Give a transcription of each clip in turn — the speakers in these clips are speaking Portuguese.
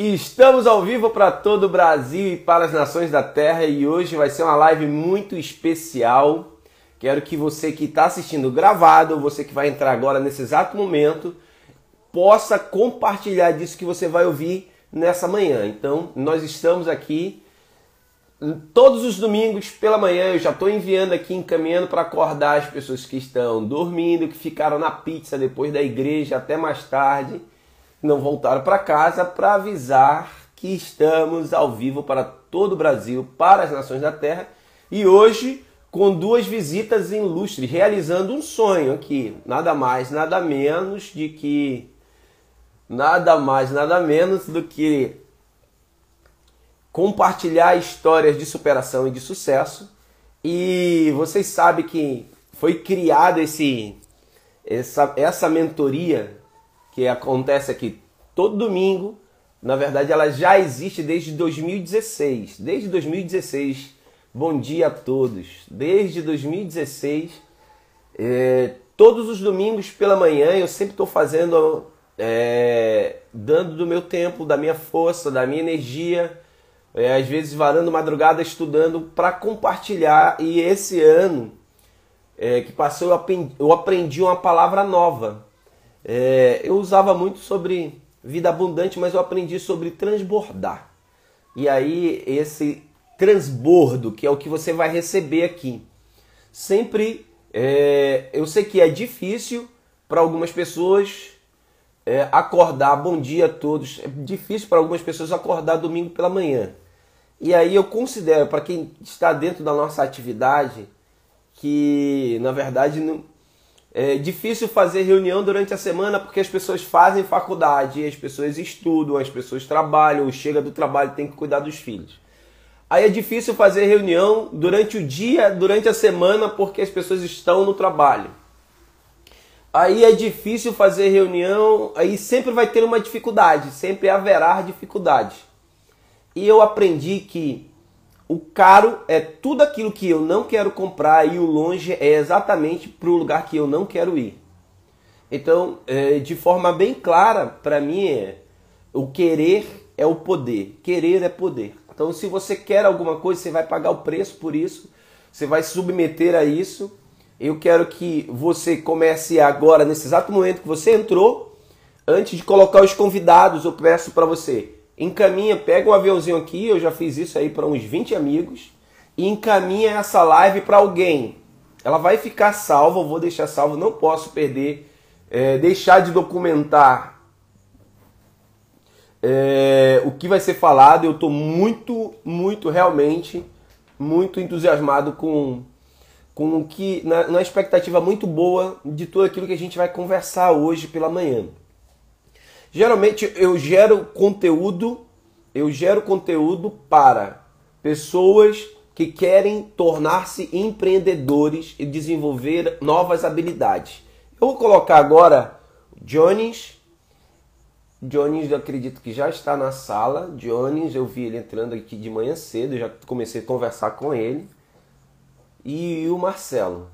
Estamos ao vivo para todo o Brasil e para as nações da Terra e hoje vai ser uma live muito especial. Quero que você que está assistindo gravado, você que vai entrar agora nesse exato momento, possa compartilhar disso que você vai ouvir nessa manhã. Então, nós estamos aqui todos os domingos pela manhã. Eu já estou enviando aqui, encaminhando para acordar as pessoas que estão dormindo, que ficaram na pizza depois da igreja até mais tarde não voltaram para casa para avisar que estamos ao vivo para todo o Brasil, para as nações da Terra e hoje com duas visitas ilustres, realizando um sonho aqui, nada mais, nada menos de que nada mais, nada menos do que compartilhar histórias de superação e de sucesso. E vocês sabem que foi criado esse essa, essa mentoria que acontece aqui todo domingo. Na verdade, ela já existe desde 2016. Desde 2016. Bom dia a todos. Desde 2016, é, todos os domingos pela manhã, eu sempre estou fazendo, é, dando do meu tempo, da minha força, da minha energia, é, às vezes varando madrugada estudando para compartilhar. E esse ano é, que passou, eu aprendi, eu aprendi uma palavra nova é, eu usava muito sobre vida abundante, mas eu aprendi sobre transbordar. E aí, esse transbordo, que é o que você vai receber aqui. Sempre, é, eu sei que é difícil para algumas pessoas é, acordar, bom dia a todos. É difícil para algumas pessoas acordar domingo pela manhã. E aí eu considero, para quem está dentro da nossa atividade, que na verdade não, é difícil fazer reunião durante a semana porque as pessoas fazem faculdade, as pessoas estudam, as pessoas trabalham, chega do trabalho tem que cuidar dos filhos. Aí é difícil fazer reunião durante o dia, durante a semana, porque as pessoas estão no trabalho. Aí é difícil fazer reunião, aí sempre vai ter uma dificuldade, sempre haverá dificuldade. E eu aprendi que o caro é tudo aquilo que eu não quero comprar e o longe é exatamente para o lugar que eu não quero ir. Então, é, de forma bem clara, para mim é o querer é o poder. Querer é poder. Então, se você quer alguma coisa, você vai pagar o preço por isso, você vai se submeter a isso. Eu quero que você comece agora, nesse exato momento que você entrou, antes de colocar os convidados, eu peço para você encaminha, pega um aviãozinho aqui, eu já fiz isso aí para uns 20 amigos, e encaminha essa live para alguém. Ela vai ficar salva, eu vou deixar salvo, não posso perder, é, deixar de documentar é, o que vai ser falado. Eu estou muito, muito, realmente, muito entusiasmado com, com o que, na, na expectativa muito boa de tudo aquilo que a gente vai conversar hoje pela manhã. Geralmente eu gero conteúdo, eu gero conteúdo para pessoas que querem tornar-se empreendedores e desenvolver novas habilidades. Eu vou colocar agora Jones. Jones, eu acredito que já está na sala. Jones, eu vi ele entrando aqui de manhã cedo, já comecei a conversar com ele. E o Marcelo.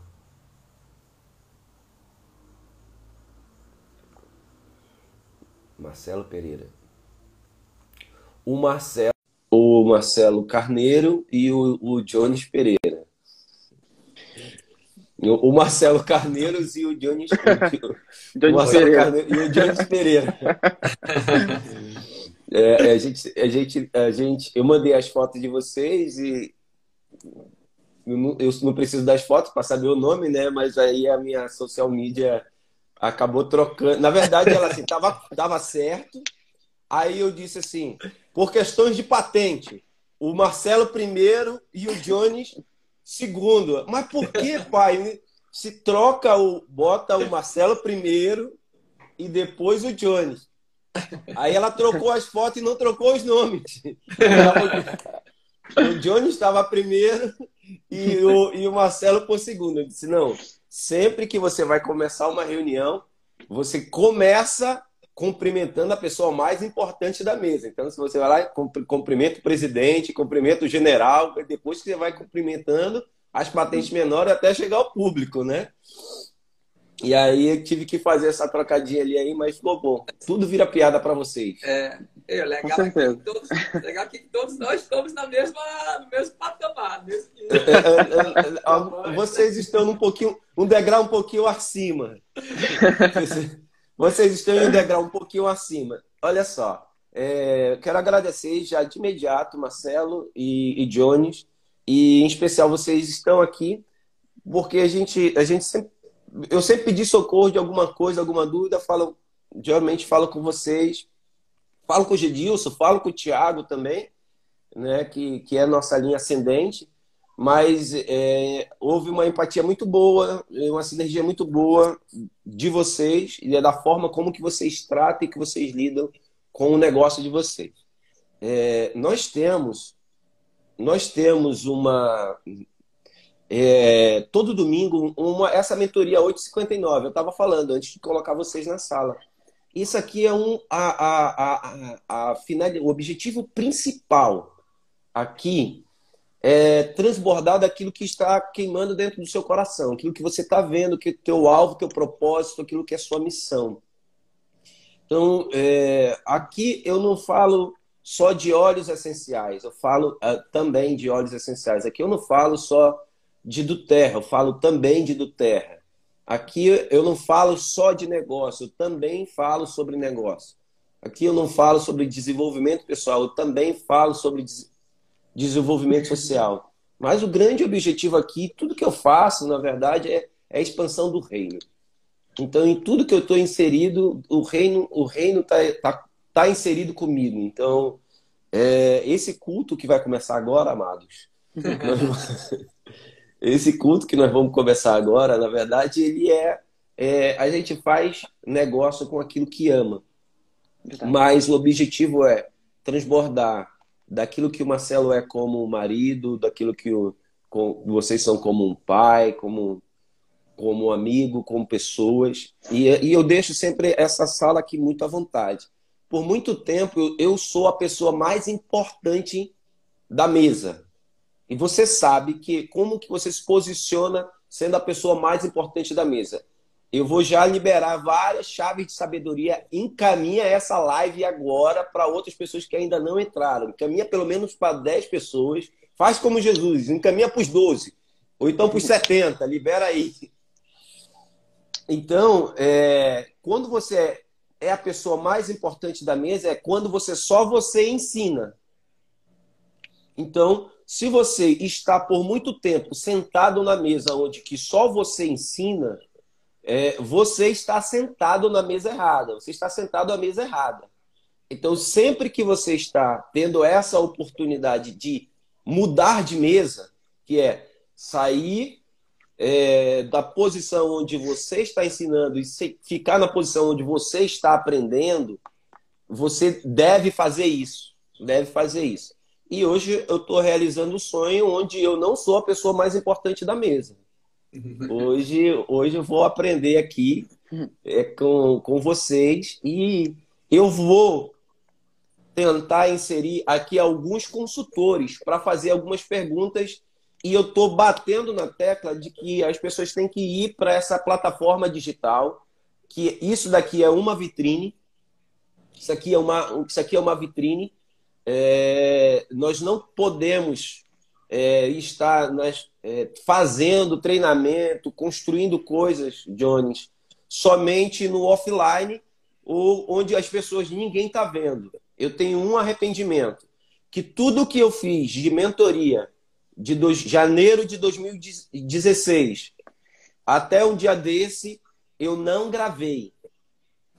Marcelo Pereira. O Marcelo, o Marcelo Carneiro e o, o Jones Pereira. O Marcelo Carneiros e o Jones, o Marcelo Pereira. Carneiro e o Jones Pereira. É, a gente, a gente, a gente, eu mandei as fotos de vocês e eu não, eu não preciso das fotos para saber o nome, né? Mas aí a minha social media acabou trocando. Na verdade, ela assim, tava, tava certo. Aí eu disse assim, por questões de patente, o Marcelo primeiro e o Jones segundo. Mas por que, pai? Se troca o bota o Marcelo primeiro e depois o Jones. Aí ela trocou as fotos e não trocou os nomes. O Jones estava primeiro e o, e o Marcelo por segundo. Eu disse, não, sempre que você vai começar uma reunião, você começa cumprimentando a pessoa mais importante da mesa. Então, se você vai lá, cumprimenta o presidente, cumprimenta o general, depois que você vai cumprimentando as patentes menores até chegar ao público, né? E aí eu tive que fazer essa trocadinha ali aí, mas ficou bom. Tudo vira piada para vocês. É, É, legal, Com certeza. Que todos, legal que todos nós estamos na mesma, no mesmo patamar. Mesmo... É, é, é, vocês estão um pouquinho, um degrau um pouquinho acima. Vocês estão em um degrau um pouquinho acima. Olha só, é, quero agradecer já de imediato, Marcelo e, e Jones, e em especial vocês estão aqui porque a gente, a gente sempre, eu sempre pedi socorro de alguma coisa, alguma dúvida, falo, geralmente falo com vocês Falo com o Gedilson, falo com o Thiago também, né, que, que é nossa linha ascendente, mas é, houve uma empatia muito boa, uma sinergia muito boa de vocês e é da forma como que vocês tratam e que vocês lidam com o negócio de vocês. É, nós temos nós temos uma é, todo domingo uma essa mentoria 859 eu estava falando antes de colocar vocês na sala isso aqui é um a, a, a, a, final, o objetivo principal aqui é transbordar daquilo que está queimando dentro do seu coração, aquilo que você está vendo, que é teu alvo, teu propósito, aquilo que é sua missão. Então, é, aqui eu não falo só de óleos essenciais, eu falo uh, também de óleos essenciais. Aqui eu não falo só de do terra, eu falo também de do terra. Aqui eu não falo só de negócio, eu também falo sobre negócio. Aqui eu não falo sobre desenvolvimento pessoal, eu também falo sobre desenvolvimento social. Mas o grande objetivo aqui, tudo que eu faço, na verdade, é, é a expansão do reino. Então, em tudo que eu estou inserido, o reino o reino está tá, tá inserido comigo. Então, é, esse culto que vai começar agora, amados, esse culto que nós vamos começar agora, na verdade, ele é, é a gente faz negócio com aquilo que ama. Verdade. Mas o objetivo é transbordar daquilo que o Marcelo é como marido, daquilo que o, com, vocês são como um pai, como como amigo, como pessoas. E, e eu deixo sempre essa sala aqui muito à vontade. Por muito tempo eu, eu sou a pessoa mais importante da mesa. E você sabe que como que você se posiciona sendo a pessoa mais importante da mesa. Eu vou já liberar várias chaves de sabedoria. Encaminha essa live agora para outras pessoas que ainda não entraram. Encaminha pelo menos para 10 pessoas. Faz como Jesus, encaminha para os 12. Ou então para os 70, libera aí. Então, é, quando você é a pessoa mais importante da mesa, é quando você só você ensina. Então, se você está por muito tempo sentado na mesa onde que só você ensina, é, você está sentado na mesa errada. Você está sentado à mesa errada. Então, sempre que você está tendo essa oportunidade de mudar de mesa, que é sair é, da posição onde você está ensinando e ficar na posição onde você está aprendendo, você deve fazer isso. Deve fazer isso. E hoje eu estou realizando o um sonho onde eu não sou a pessoa mais importante da mesa. Hoje, hoje eu vou aprender aqui é, com, com vocês e eu vou tentar inserir aqui alguns consultores para fazer algumas perguntas e eu estou batendo na tecla de que as pessoas têm que ir para essa plataforma digital, que isso daqui é uma vitrine, isso aqui é uma, isso aqui é uma vitrine é, nós não podemos é, estar nas, é, fazendo treinamento, construindo coisas, Jones, somente no offline, ou onde as pessoas ninguém está vendo. Eu tenho um arrependimento, que tudo que eu fiz de mentoria de dois, janeiro de 2016 até um dia desse, eu não gravei.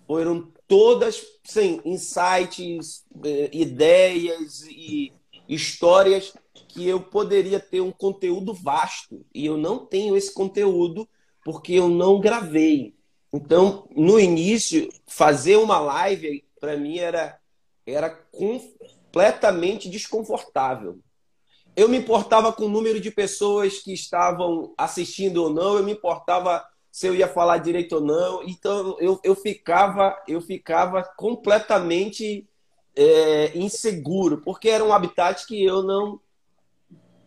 Foram todas sem insights, eh, ideias e histórias que eu poderia ter um conteúdo vasto e eu não tenho esse conteúdo porque eu não gravei. Então, no início, fazer uma live para mim era era completamente desconfortável. Eu me importava com o número de pessoas que estavam assistindo ou não, eu me importava se eu ia falar direito ou não. Então eu, eu ficava eu ficava completamente é, inseguro, porque era um habitat que eu não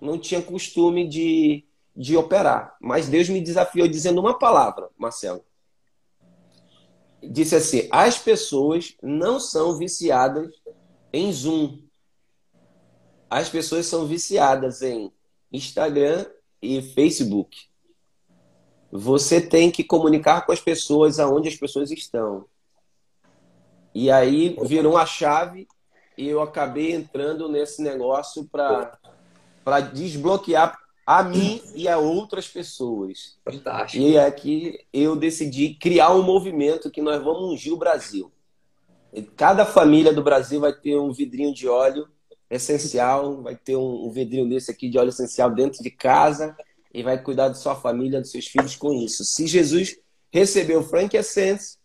não tinha costume de, de operar. Mas Deus me desafiou dizendo uma palavra, Marcelo. Disse assim: as pessoas não são viciadas em Zoom. As pessoas são viciadas em Instagram e Facebook. Você tem que comunicar com as pessoas aonde as pessoas estão. E aí virou uma chave e eu acabei entrando nesse negócio para desbloquear a mim e a outras pessoas. Fantástico. E aqui eu decidi criar um movimento que nós vamos ungir o Brasil. Cada família do Brasil vai ter um vidrinho de óleo essencial, vai ter um, um vidrinho desse aqui de óleo essencial dentro de casa e vai cuidar de sua família, dos seus filhos com isso. Se Jesus recebeu frankincense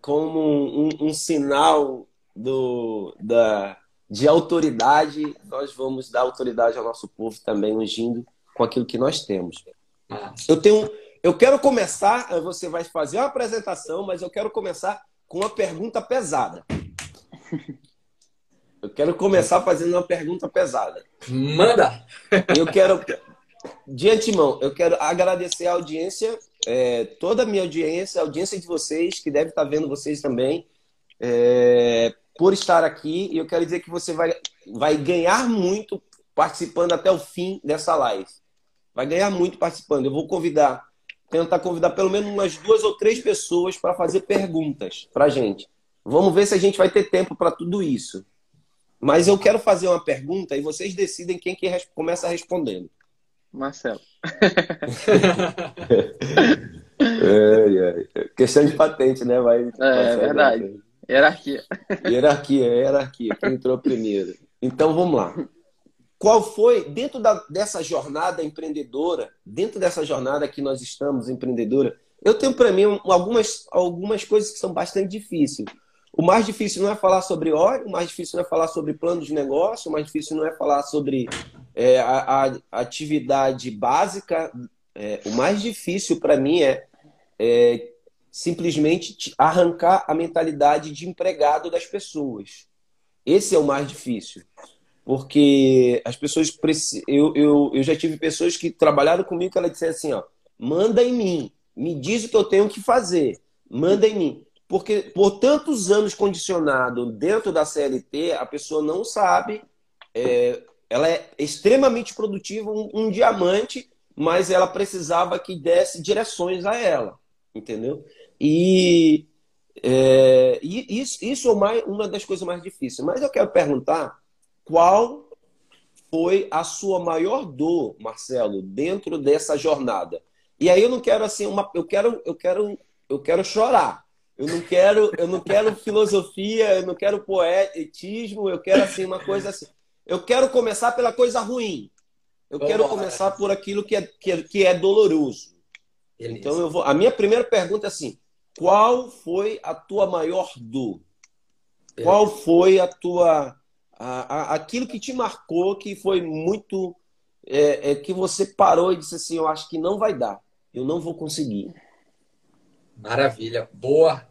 como um, um, um sinal do, da, de autoridade, nós vamos dar autoridade ao nosso povo também, ungindo com aquilo que nós temos. Eu tenho, eu quero começar, você vai fazer uma apresentação, mas eu quero começar com uma pergunta pesada. Eu quero começar fazendo uma pergunta pesada. Manda! Eu quero, de antemão, eu quero agradecer a audiência, é, toda a minha audiência, a audiência de vocês, que deve estar vendo vocês também, é, por estar aqui e eu quero dizer que você vai, vai ganhar muito participando até o fim dessa live. Vai ganhar muito participando. Eu vou convidar, tentar convidar pelo menos umas duas ou três pessoas para fazer perguntas para gente. Vamos ver se a gente vai ter tempo para tudo isso. Mas eu quero fazer uma pergunta e vocês decidem quem que começa respondendo. Marcelo. é, é. Questão de patente, né? Vai, é, é verdade. Hierarquia. Hierarquia, hierarquia. Quem entrou primeiro. Então vamos lá. Qual foi, dentro da, dessa jornada empreendedora, dentro dessa jornada que nós estamos, empreendedora, eu tenho para mim algumas, algumas coisas que são bastante difíceis. O mais difícil não é falar sobre óleo, o mais difícil não é falar sobre plano de negócio, o mais difícil não é falar sobre é, a, a, atividade básica. É, o mais difícil para mim é, é simplesmente arrancar a mentalidade de empregado das pessoas. Esse é o mais difícil. Porque as pessoas. Eu, eu, eu já tive pessoas que trabalharam comigo que ela disseram assim: ó, manda em mim, me diz o que eu tenho que fazer, manda em mim. Porque por tantos anos condicionado dentro da CLT, a pessoa não sabe. É, ela é extremamente produtiva, um, um diamante, mas ela precisava que desse direções a ela, entendeu? E, é, e isso, isso é uma, uma das coisas mais difíceis. Mas eu quero perguntar qual foi a sua maior dor, Marcelo, dentro dessa jornada. E aí eu não quero assim uma, eu quero, eu quero, eu quero chorar. Eu não quero, eu não quero filosofia, eu não quero poetismo, eu quero assim uma coisa assim. Eu quero começar pela coisa ruim. Eu quero começar por aquilo que é, que é, que é doloroso. Beleza. Então eu vou. A minha primeira pergunta é assim: qual foi a tua maior dor? Qual foi a tua. A, a, aquilo que te marcou, que foi muito. É, é, que você parou e disse assim: Eu acho que não vai dar, eu não vou conseguir. Maravilha, boa.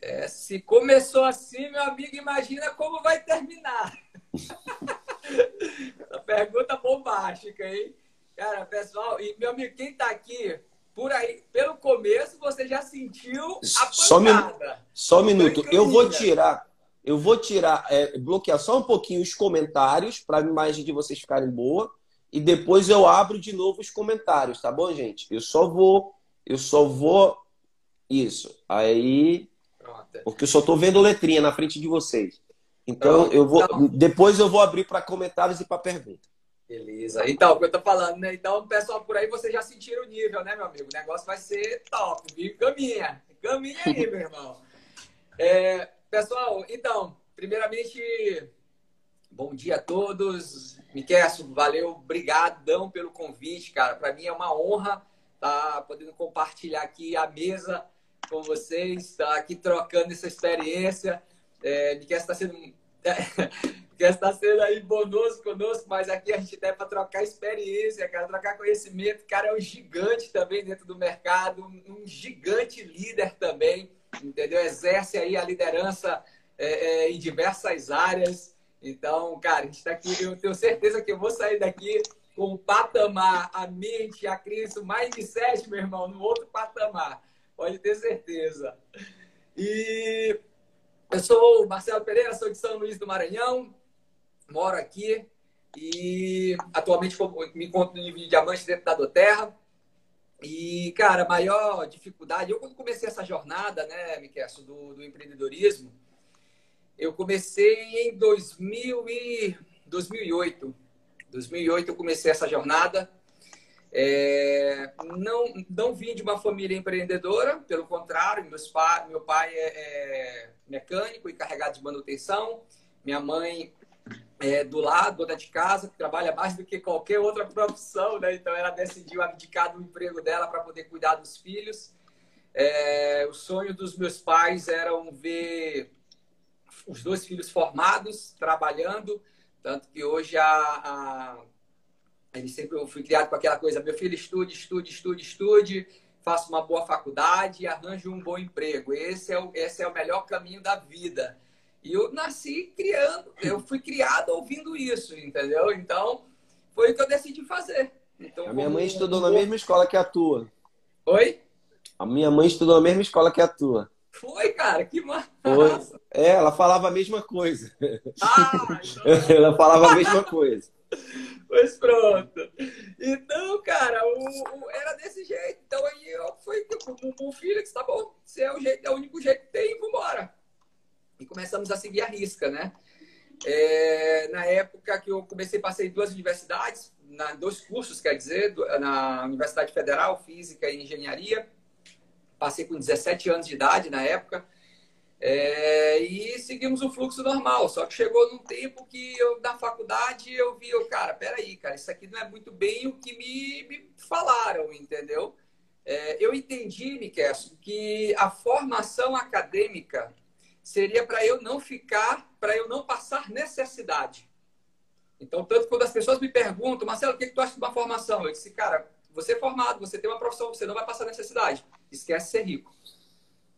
É, se começou assim, meu amigo, imagina como vai terminar. a pergunta bombástica, hein? Cara, pessoal, e meu amigo, quem tá aqui por aí, pelo começo, você já sentiu a só pancada. Só um minuto. Eu vou tirar, eu vou tirar, é, bloquear só um pouquinho os comentários para a imagem de vocês ficarem boa e depois eu abro de novo os comentários, tá bom, gente? Eu só vou, eu só vou isso. Aí, porque eu só tô vendo letrinha na frente de vocês. Então eu vou, então... depois eu vou abrir para comentários e para perguntas. Beleza. Então, o que eu tô falando, né? Então, pessoal, por aí vocês já sentiram o nível, né, meu amigo? O negócio vai ser top, viu? Caminha. Caminha aí, meu irmão. É, pessoal, então, primeiramente, bom dia a todos. Miquel, valeu, brigadão pelo convite, cara. Para mim é uma honra estar tá podendo compartilhar aqui a mesa com vocês, estar tá aqui trocando essa experiência. É, Miquel está sendo quer estar sendo aí bonoso conosco, mas aqui a gente tem para trocar experiência, cara, trocar conhecimento. O cara é um gigante também dentro do mercado, um gigante líder também, entendeu? Exerce aí a liderança é, é, em diversas áreas. Então, cara, a gente está aqui, eu tenho certeza que eu vou sair daqui com o patamar, a mente, a Cristo, mais de sete, meu irmão, no outro patamar. Pode ter certeza. E Eu sou o Marcelo Pereira, sou de São Luís do Maranhão, moro aqui e atualmente me encontro em diamante dentro da Doterra. E, cara, a maior dificuldade, eu quando comecei essa jornada, né, Miquel, do, do empreendedorismo, eu comecei em 2000 e 2008. 2008 eu comecei essa jornada. É, não, não vim de uma família empreendedora, pelo contrário, meus pa, meu pai é, é mecânico e carregado de manutenção, minha mãe é do lado, dona de casa, que trabalha mais do que qualquer outra profissão, né? Então ela decidiu abdicar do emprego dela para poder cuidar dos filhos. É, o sonho dos meus pais era ver os dois filhos formados, trabalhando, tanto que hoje a, a ele sempre eu fui criado com aquela coisa, meu filho estude, estude, estude, estude, faça uma boa faculdade e arranje um bom emprego. Esse é o, esse é o melhor caminho da vida. E eu nasci criando, eu fui criado ouvindo isso, entendeu? Então, foi o que eu decidi fazer. Então, a minha mãe estudou na mesma escola que a tua. Oi? A minha mãe estudou na mesma escola que a tua. Foi, cara, que massa. Foi. É, ela falava a mesma coisa. Ah, então... ela falava a mesma coisa. Pois pronto. Então, cara, o, o, era desse jeito. Então aí eu fui com o disse, tá bom, se é o jeito, é o único jeito que tem, vambora. E começamos a seguir a risca, né? É, na época que eu comecei, passei duas universidades, na, dois cursos, quer dizer, na Universidade Federal, Física e Engenharia. Passei com 17 anos de idade na época. É, e seguimos o fluxo normal. Só que chegou num tempo que eu, na faculdade, eu vi, eu, cara, peraí, cara, isso aqui não é muito bem o que me, me falaram, entendeu? É, eu entendi, Miquel, que a formação acadêmica seria para eu não ficar, para eu não passar necessidade. Então, tanto quando as pessoas me perguntam, Marcelo, o que, que tu acha de uma formação? Eu disse, cara, você é formado, você tem uma profissão, você não vai passar necessidade. Esquece ser rico.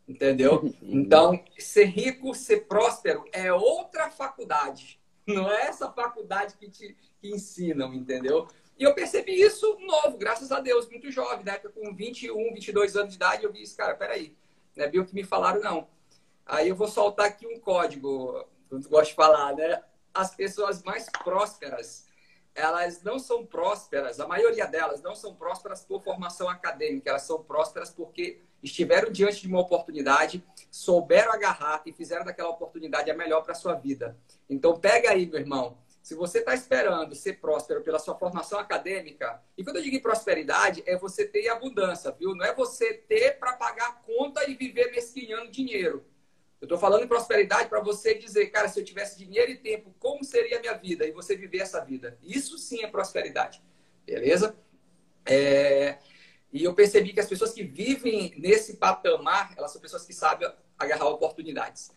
Entendeu? Então, ser rico, ser próspero é outra faculdade. Não é essa faculdade que te que ensinam, entendeu? E eu percebi isso novo, graças a Deus, muito jovem, né? Com 21, 22 anos de idade, eu disse, cara, peraí, não é bem o que me falaram, não. Aí eu vou soltar aqui um código, eu gosto de falar, né? As pessoas mais prósperas, elas não são prósperas, a maioria delas não são prósperas por formação acadêmica, elas são prósperas porque estiveram diante de uma oportunidade, souberam agarrar e fizeram daquela oportunidade a melhor para a sua vida. Então, pega aí, meu irmão. Se você está esperando ser próspero pela sua formação acadêmica, e quando eu digo prosperidade, é você ter abundância, viu? Não é você ter para pagar conta e viver mesquinhando dinheiro. Eu estou falando em prosperidade para você dizer, cara, se eu tivesse dinheiro e tempo, como seria a minha vida? E você viver essa vida. Isso sim é prosperidade. Beleza? É... E eu percebi que as pessoas que vivem nesse patamar, elas são pessoas que sabem agarrar oportunidades.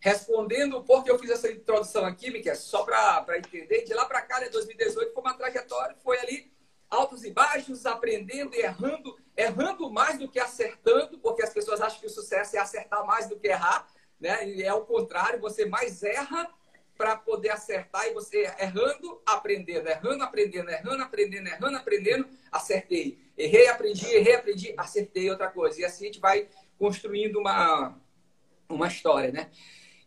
Respondendo por que eu fiz essa introdução aqui, Miquel, só para entender, de lá para cá, né, 2018, foi uma trajetória, foi ali altos e baixos, aprendendo errando, errando mais do que acertando, porque as pessoas acham que o sucesso é acertar mais do que errar, né? E é o contrário, você mais erra para poder acertar e você errando, aprendendo, errando, aprendendo, errando, aprendendo, errando, aprendendo, acertei. Errei, aprendi, errei, aprendi, acertei outra coisa. E assim a gente vai construindo uma, uma história, né?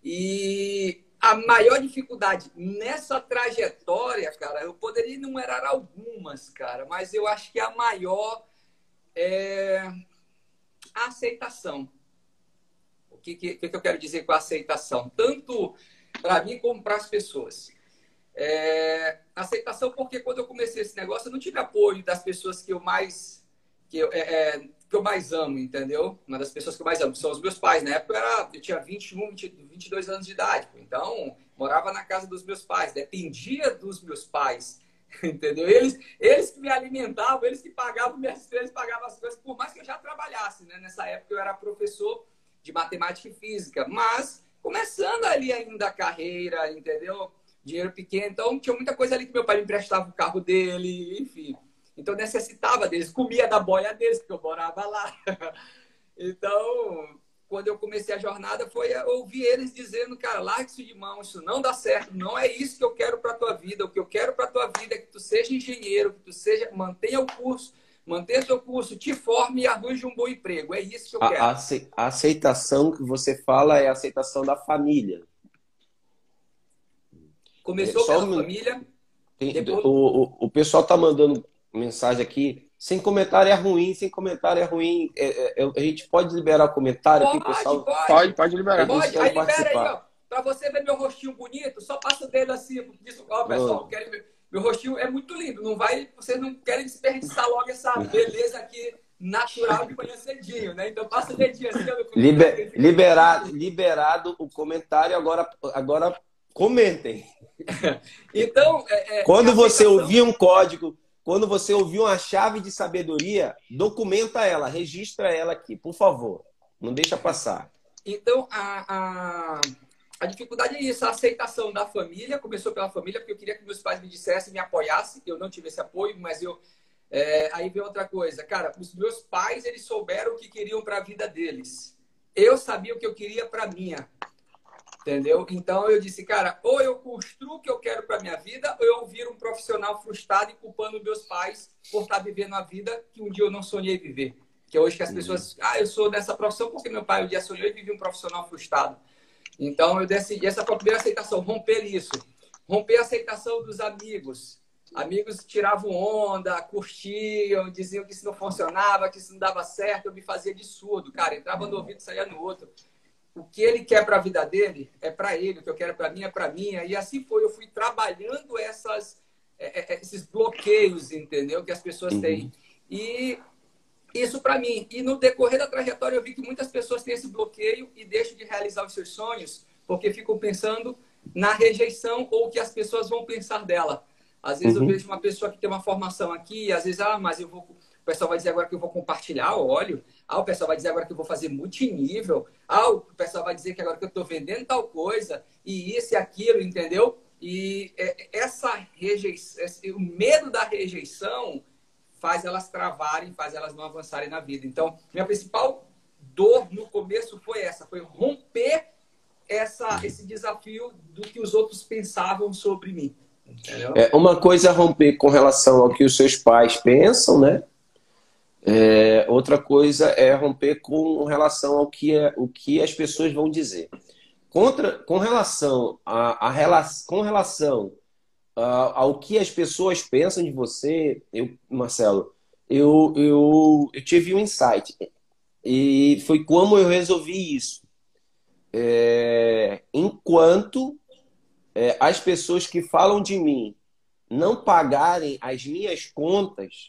E a maior dificuldade nessa trajetória, cara, eu poderia enumerar algumas, cara, mas eu acho que a maior é a aceitação. O que, que, que eu quero dizer com a aceitação? Tanto para mim como para as pessoas. É, aceitação porque quando eu comecei esse negócio eu não tive apoio das pessoas que eu mais que eu, é, é que eu mais amo, entendeu? Uma das pessoas que eu mais amo são os meus pais. Na época eu, era, eu tinha 21, 20, 22 anos de idade. Então, morava na casa dos meus pais, dependia dos meus pais, entendeu? Eles, eles que me alimentavam, eles que pagavam minhas eles pagavam as coisas, por mais que eu já trabalhasse, né? Nessa época eu era professor de matemática e física, mas começando ali ainda a carreira, entendeu? Dinheiro pequeno. Então, tinha muita coisa ali que meu pai me emprestava o carro dele, enfim. Então, necessitava deles. Comia da boia deles, porque eu morava lá. então, quando eu comecei a jornada, foi ouvir eles dizendo, cara, larga isso de mão, isso não dá certo, não é isso que eu quero para tua vida. O que eu quero para tua vida é que tu seja engenheiro, que tu seja, mantenha o curso, Mantenha seu curso, te forme e arranje um bom emprego. É isso que eu A, quero. a aceitação que você fala é a aceitação da família. Começou Só pela um- família. Tem- Depois- o, o, o pessoal tá mandando mensagem aqui. Sem comentário é ruim, sem comentário é ruim. É, é, a gente pode liberar o comentário aqui, Pode, pessoal. pode. Pode, pode liberar. Pode. Quero aí libera aí, ó. Pra você ver meu rostinho bonito, só passa o dedo assim. Diz, ó, pessoal, querem ver- meu rostinho é muito lindo. Não vai, vocês não querem desperdiçar logo essa beleza aqui natural de manhã cedinho, né? Então passa o dedinho assim. Liber- liberado, liberado o comentário. Agora, agora comentem. Então, é, é, Quando a você ouvir um código, quando você ouvir uma chave de sabedoria, documenta ela, registra ela aqui, por favor. Não deixa passar. Então, a, a, a dificuldade é isso, a aceitação da família. Começou pela família, porque eu queria que meus pais me dissessem, me apoiassem. Eu não tive esse apoio, mas eu. é, aí vem outra coisa. Cara, os meus pais, eles souberam o que queriam para a vida deles. Eu sabia o que eu queria para minha. Entendeu? Então eu disse, cara, ou eu construo o que eu quero para minha vida, ou eu viro um profissional frustrado e culpando meus pais por estar vivendo a vida que um dia eu não sonhei viver. Que é hoje que as pessoas, ah, eu sou dessa profissão porque meu pai um dia sonhou e vive um profissional frustrado. Então eu decidi, essa foi a primeira aceitação, romper isso. Romper a aceitação dos amigos. Amigos tiravam onda, curtiam, diziam que isso não funcionava, que isso não dava certo, eu me fazia de surdo, cara, entrava no ouvido e saía no outro o que ele quer para a vida dele é para ele, o que eu quero para mim é para mim. E assim foi, eu fui trabalhando essas, é, é, esses bloqueios, entendeu? Que as pessoas Uhum. têm. E isso para mim. E no decorrer da trajetória eu vi que muitas pessoas têm esse bloqueio e deixam de realizar os seus sonhos porque ficam pensando na rejeição ou o que as pessoas vão pensar dela. Às vezes Uhum. eu vejo uma pessoa que tem uma formação aqui, e às vezes, ah, mas eu vou. O pessoal vai dizer agora que eu vou compartilhar óleo. Ah, o pessoal vai dizer agora que eu vou fazer multinível. Ah, o pessoal vai dizer que agora que eu estou vendendo tal coisa, e isso e aquilo, entendeu? E é, essa rejeição, o medo da rejeição faz elas travarem, faz elas não avançarem na vida. Então, minha principal dor no começo foi essa, foi romper essa, esse desafio do que os outros pensavam sobre mim. Entendeu? É, uma coisa é romper com relação ao que os seus pais pensam, né? É, outra coisa é romper com relação ao que, é, o que as pessoas vão dizer. Contra, com relação a, a com relação a- ao que as pessoas pensam de você, eu, Marcelo, eu, eu, eu tive um insight. E foi como eu resolvi isso. É, enquanto é, as pessoas que falam de mim não pagarem as minhas contas,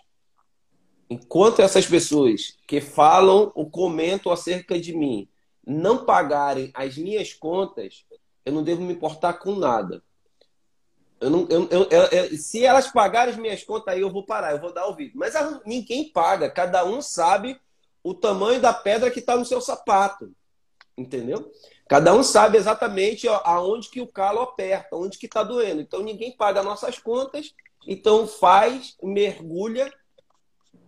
enquanto essas pessoas que falam ou comentam acerca de mim não pagarem as minhas contas, eu não devo me importar com nada. Eu não, eu, eu, eu- se elas pagarem as minhas contas, aí eu vou parar, eu vou dar ouvido. Mas a- ninguém paga, cada um sabe o tamanho da pedra que está no seu sapato. Entendeu? Cada um sabe exatamente ó, aonde que o calo aperta, onde que está doendo. Então ninguém paga nossas contas, então faz, mergulha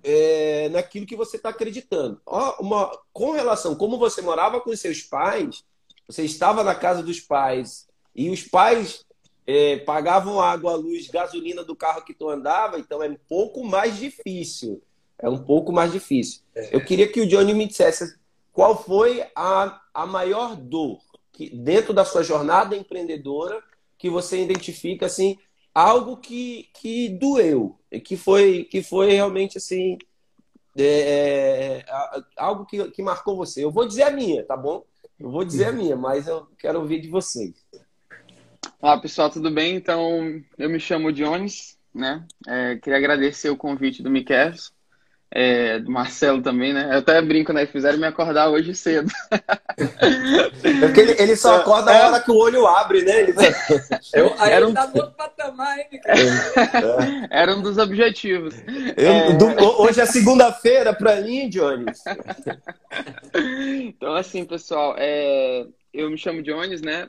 é, naquilo que você está acreditando. Ó, uma, com relação, como você morava com seus pais, você estava na casa dos pais e os pais é, pagavam água, luz, gasolina do carro que tu andava, então é um pouco mais difícil. É um pouco mais difícil. Eu queria que o Johnny me dissesse qual foi a, a maior dor que, dentro da sua jornada empreendedora que você identifica assim algo que, que doeu e que foi que foi realmente assim é, é, algo que, que marcou você. Eu vou dizer a minha, tá bom? Eu vou dizer a minha, mas eu quero ouvir de vocês. Olá, pessoal, tudo bem? Então, eu me chamo Jones, né? É, queria agradecer o convite do Miquel, é, do Marcelo também, né? Eu até brinco, né? Fizeram me acordar hoje cedo. É porque ele, ele só acorda a hora que o olho abre, né? Ele... Eu, aí Era ele um- tá no outro patamar, hein, Miquel? Era um dos objetivos. Eu- do- hoje é segunda-feira pra mim, Jones. Então, assim, pessoal, é, eu me chamo Jones, né?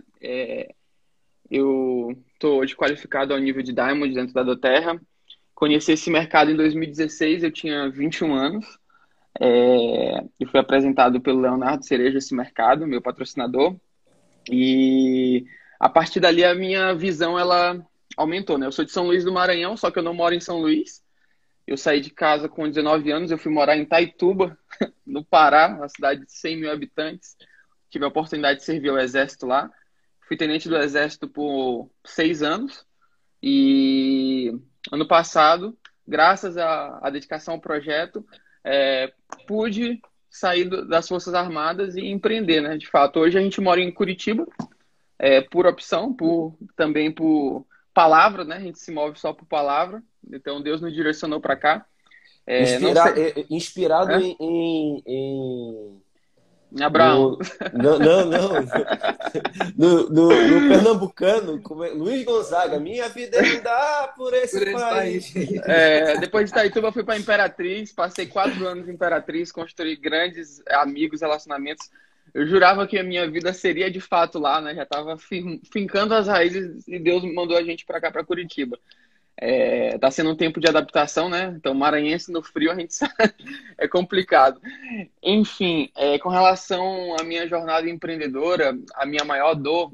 Eu estou hoje qualificado ao nível de Diamond dentro da Doterra. Conheci esse mercado em 2016, eu tinha 21 anos. É, e fui apresentado pelo Leonardo Cereja esse mercado, meu patrocinador. E a partir dali a minha visão ela aumentou, né? Eu sou de São Luís do Maranhão, só que eu não moro em São Luís. Eu saí de casa com 19 anos, eu fui morar em Taituba, no Pará, uma cidade de 100 mil habitantes. Tive a oportunidade de servir ao Exército lá. Fui tenente do Exército por seis anos. E ano passado, graças à, à dedicação ao projeto, é, pude sair do, das Forças Armadas e empreender, né? De fato, hoje a gente mora em Curitiba, é, por opção, por também por palavra, né? A gente se move só por palavra. Então Deus nos direcionou para cá. É, Inspira... É, inspirado é? em, em, em, Abraão. No, não, não, não. No, no, no Pernambucano, é, Luiz Gonzaga, minha vida é dá por esse, por esse país. país. É, depois de Itaituba, fui para Imperatriz, passei quatro anos em Imperatriz, construí grandes amigos, relacionamentos. Eu jurava que a minha vida seria de fato lá, né? Já estava fincando as raízes e Deus mandou a gente para cá, para Curitiba. É, tá sendo um tempo de adaptação, né? Então, maranhense no frio a gente sabe, é complicado. Enfim, é, com relação à minha jornada empreendedora, a minha maior dor,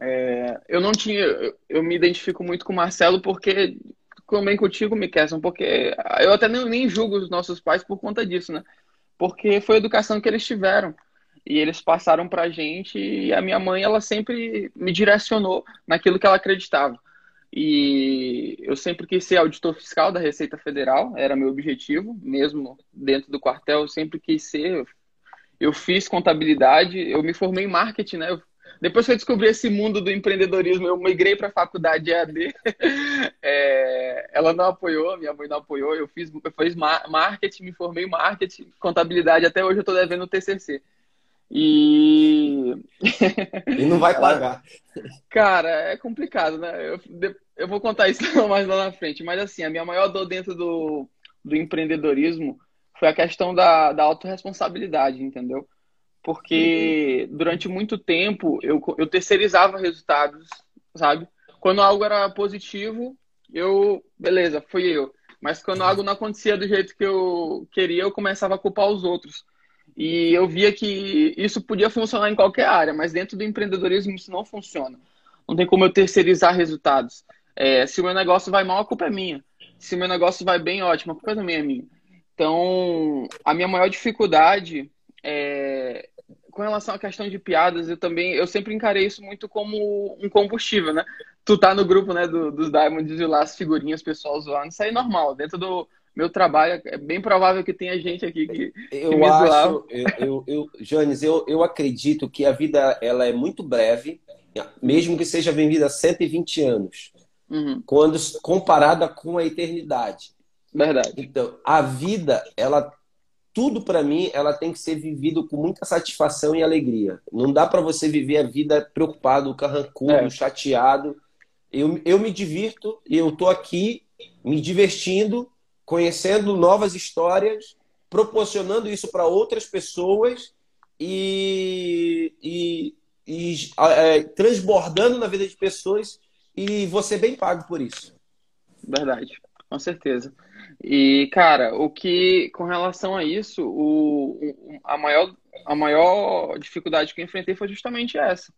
é, eu não tinha, eu, eu, me identifico muito com o Marcelo porque também contigo, Miquelson, porque eu até nem, nem julgo os nossos pais por conta disso, né? Porque foi a educação que eles tiveram e eles passaram pra gente e a minha mãe, ela sempre me direcionou naquilo que ela acreditava. E eu sempre quis ser auditor fiscal da Receita Federal, era meu objetivo, mesmo dentro do quartel, eu sempre quis ser. Eu fiz contabilidade, eu me formei em marketing, né? depois que eu descobri esse mundo do empreendedorismo, eu migrei para a faculdade EAD. É, ela não apoiou, minha mãe não apoiou, eu fiz, eu fiz marketing, me formei em marketing, contabilidade, até hoje eu estou devendo o TCC. E. E não vai pagar. Cara, é complicado, né? Eu, eu vou contar isso mais lá na frente. Mas, assim, a minha maior dor dentro do, do empreendedorismo foi a questão da, da autorresponsabilidade, entendeu? Porque uhum. durante muito tempo eu, eu terceirizava resultados, sabe? Quando algo era positivo, eu. Beleza, fui eu. Mas quando algo não acontecia do jeito que eu queria, eu começava a culpar os outros. E eu via que isso podia funcionar em qualquer área, mas dentro do empreendedorismo isso não funciona. Não tem como eu terceirizar resultados. É, se o meu negócio vai mal, a culpa é minha. Se o meu negócio vai bem, ótimo, a culpa também é minha. Então, a minha maior dificuldade é, com relação à questão de piadas, eu também, eu sempre encarei isso muito como um combustível, né? Tu tá no grupo, né, do, dos Diamonds e lá as figurinhas, pessoal zoando, isso aí é normal. Dentro do, meu trabalho, é bem provável que tenha gente aqui que, eu que me acho, eu, eu, eu, Jones, eu, eu acredito que a vida ela é muito breve, mesmo que seja vivida 120 anos, uhum. quando comparada com a eternidade. Verdade. Então, a vida, ela tudo para mim, ela tem que ser vivido com muita satisfação e alegria. Não dá para você viver a vida preocupado, carrancudo, é. chateado. Eu, eu me divirto e eu tô aqui me divertindo conhecendo novas histórias, proporcionando isso para outras pessoas e, e, e é, transbordando na vida de pessoas e você bem pago por isso. Verdade, com certeza. E, cara, o que, com relação a isso, o, a, maior, a maior dificuldade que eu enfrentei foi justamente essa.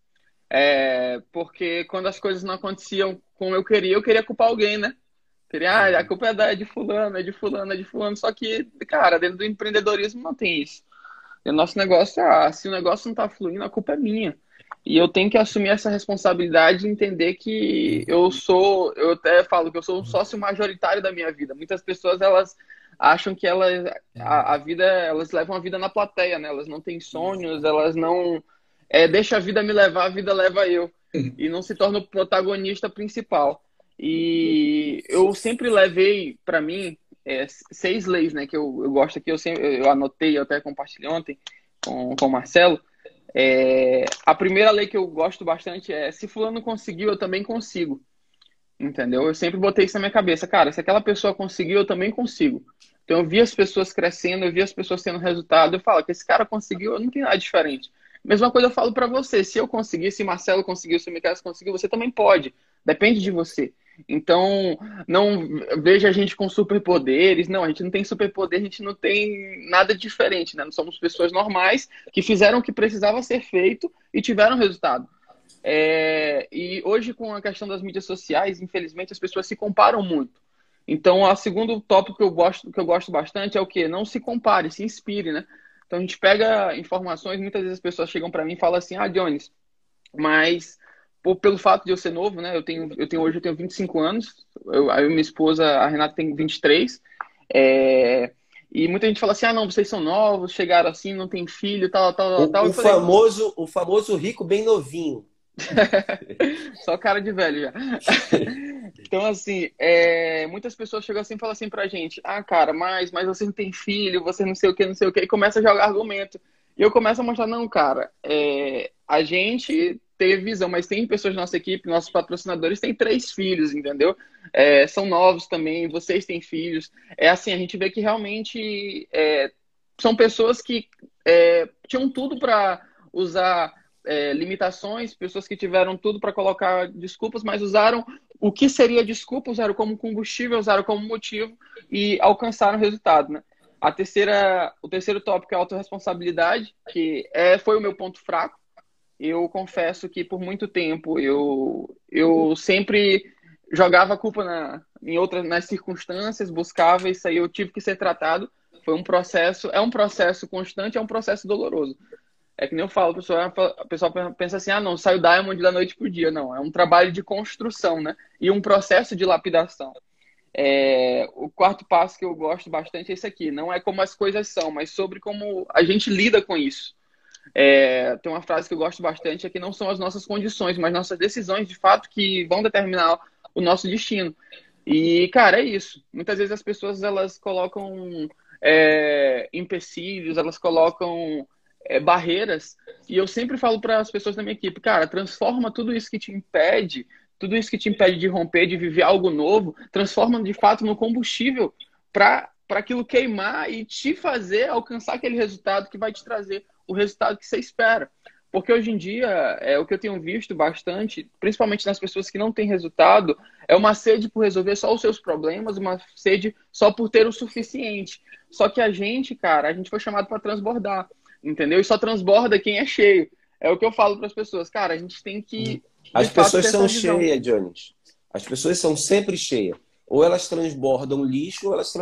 É, porque quando as coisas não aconteciam como eu queria, eu queria culpar alguém, né? Queria, ah, a culpa é, da, é de fulano, é de fulano, é de fulano. Só que, cara, dentro do empreendedorismo não tem isso. O nosso negócio é, ah, se o negócio não tá fluindo, a culpa é minha. E eu tenho que assumir essa responsabilidade e entender que eu sou, eu até falo que eu sou um sócio majoritário da minha vida. Muitas pessoas, elas acham que elas, a, a vida, elas levam a vida na plateia, né? Elas não têm sonhos, elas não... É, deixa a vida me levar, a vida leva eu. E não se torna o protagonista principal. E eu sempre levei para mim é, seis leis, né? Que eu, eu gosto aqui, eu, sempre, eu anotei, eu até compartilhei ontem com, com o Marcelo. É, a primeira lei que eu gosto bastante é: se Fulano conseguiu, eu também consigo. Entendeu? Eu sempre botei isso na minha cabeça. Cara, se aquela pessoa conseguiu, eu também consigo. Então eu vi as pessoas crescendo, eu vi as pessoas tendo resultado. Eu falo que esse cara conseguiu, eu não tenho nada diferente. Mesma coisa eu falo para você. Se eu conseguir, se Marcelo conseguiu, se o Miquel conseguiu, você também pode. Depende de você. Então, não veja a gente com superpoderes. Não, a gente não tem superpoder, a gente não tem nada diferente, né? Nós somos pessoas normais que fizeram o que precisava ser feito e tiveram resultado. É, e hoje, com a questão das mídias sociais, infelizmente, as pessoas se comparam muito. Então, o segundo tópico que eu gosto, que eu gosto bastante é o que? Não se compare, se inspire, né? Então, a gente pega informações, muitas vezes as pessoas chegam para mim e falam assim, ah, Jones, mas por, pelo fato de eu ser novo, né? Eu tenho, eu tenho hoje eu tenho 25 anos, eu, a minha esposa, a Renata, tem 23, é, e muita gente fala assim, ah, não, vocês são novos, chegaram assim, não tem filho, tal, tal, o, tal. O, falei, famoso, o famoso rico bem novinho. Só cara de velho já. então, assim, é, muitas pessoas chegam assim e falam assim pra gente: Ah, cara, mas, mas você não tem filho, você não sei o que, não sei o que, e começa a jogar argumento. E eu começo a mostrar: Não, cara, é, a gente teve visão, mas tem pessoas da nossa equipe, nossos patrocinadores têm três filhos, entendeu? É, são novos também, vocês têm filhos. É assim, a gente vê que realmente é, são pessoas que é, tinham tudo para usar é, limitações, pessoas que tiveram tudo para colocar desculpas, mas usaram o que seria desculpa, usaram como combustível, usaram como motivo e alcançaram o resultado, né? A terceira, o terceiro tópico é a autorresponsabilidade, que é, foi o meu ponto fraco. Eu confesso que por muito tempo eu, eu sempre jogava a culpa na, em outras nas circunstâncias, buscava isso aí eu tive que ser tratado. Foi um processo, é um processo constante, é um processo doloroso. É que nem eu falo, o pessoal, a pessoa pensa assim, ah, não, saiu Diamond da noite pro dia. Não, é um trabalho de construção, né? E um processo de lapidação. É, o quarto passo que eu gosto bastante é esse aqui. Não é como as coisas são, mas sobre como a gente lida com isso. É, tem uma frase que eu gosto bastante, é que não são as nossas condições, mas nossas decisões, de fato, que vão determinar o nosso destino. E, cara, é isso. Muitas vezes as pessoas, elas colocam é, empecilhos, elas colocam é, barreiras. E eu sempre falo para as pessoas da minha equipe, cara, transforma tudo isso que te impede, tudo isso que te impede de romper, de viver algo novo, transforma de fato no combustível para aquilo queimar e te fazer alcançar aquele resultado que vai te trazer o resultado que você espera. Porque hoje em dia, é o que eu tenho visto bastante, principalmente nas pessoas que não têm resultado, é uma sede por resolver só os seus problemas, uma sede só por ter o suficiente. Só que a gente, cara, a gente foi chamado para transbordar entendeu? E só transborda quem é cheio. É o que eu falo para as pessoas, cara, a gente tem que. As pessoas são cheias, Jones. As pessoas são sempre cheias. Ou elas transbordam lixo, ou elas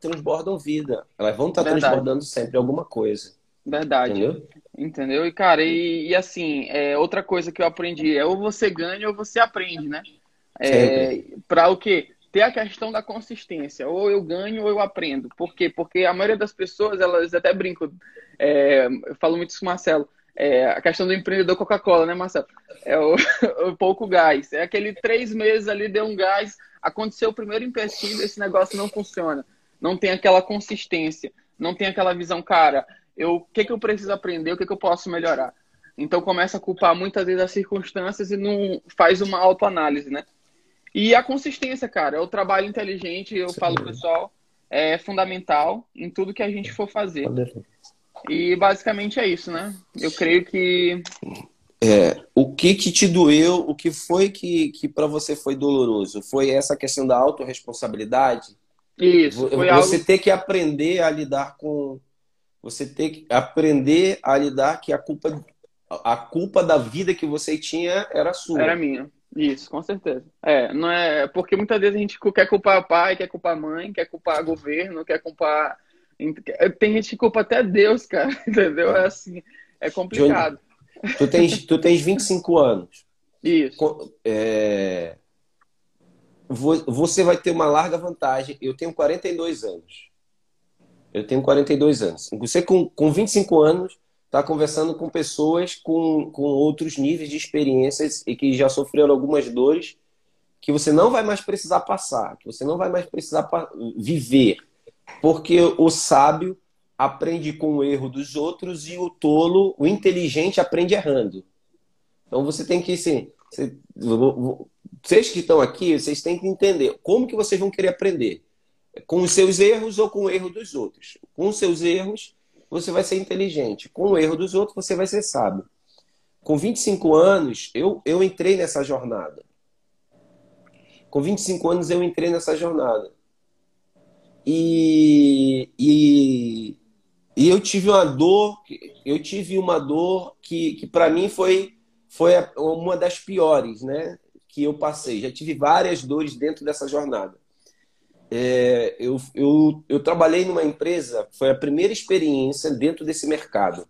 transbordam vida. Elas vão estar Verdade. transbordando sempre alguma coisa. Verdade. Entendeu? Entendeu? E, cara, e, e, assim, é, outra coisa que eu aprendi é ou você ganha ou você aprende, né? É, para o quê? ter a questão da consistência. Ou eu ganho ou eu aprendo. Por quê? Porque a maioria das pessoas, elas até brincam. É, eu falo muito isso com o Marcelo. É, a questão do empreendedor Coca-Cola, né, Marcelo? É o, o, pouco gás. É aquele três meses ali, deu um gás, aconteceu o primeiro empecilho, esse negócio não funciona. Não tem aquela consistência, não tem aquela visão, cara, eu, o que, que eu preciso aprender, o que, que eu posso melhorar. Então começa a culpar muitas vezes as circunstâncias e não faz uma autoanálise, né? E a consistência, cara, é o trabalho inteligente, eu Sim. falo pessoal, é fundamental em tudo que a gente for fazer. E basicamente é isso, né? Eu creio que. É, o que que te doeu? O que foi que, que para você foi doloroso? Foi essa questão da autorresponsabilidade? Isso. Foi você algo... ter que aprender a lidar com. Você ter que aprender a lidar que a culpa, a culpa da vida que você tinha era sua. Era minha. Isso, com certeza. É, não é porque muitas vezes a gente quer culpar pai, quer culpar mãe, quer culpar governo, quer culpar tem gente que culpa até Deus, cara, entendeu? É assim, é complicado. Johnny, tu tens tu tens 25 anos. Isso. É, você vai ter uma larga vantagem. Eu tenho 42 anos. Eu tenho 42 anos. Você com, com 25 anos está conversando com pessoas com, com outros níveis de experiências e que já sofreram algumas dores que você não vai mais precisar passar, que você não vai mais precisar viver. Porque o sábio aprende com o erro dos outros e o tolo, o inteligente, aprende errando. Então você tem que, assim, você, vocês que estão aqui, vocês têm que entender como que vocês vão querer aprender. Com os seus erros ou com o erro dos outros. Com os seus erros, você vai ser inteligente. Com o erro dos outros, você vai ser sábio. Com 25 anos, eu, eu entrei nessa jornada. Com 25 anos, eu entrei nessa jornada. E, e, e eu tive uma dor, eu tive uma dor que, que para mim foi, foi uma das piores, né? Que eu passei. Já tive várias dores dentro dessa jornada. É, eu, eu, eu trabalhei numa empresa, foi a primeira experiência dentro desse mercado.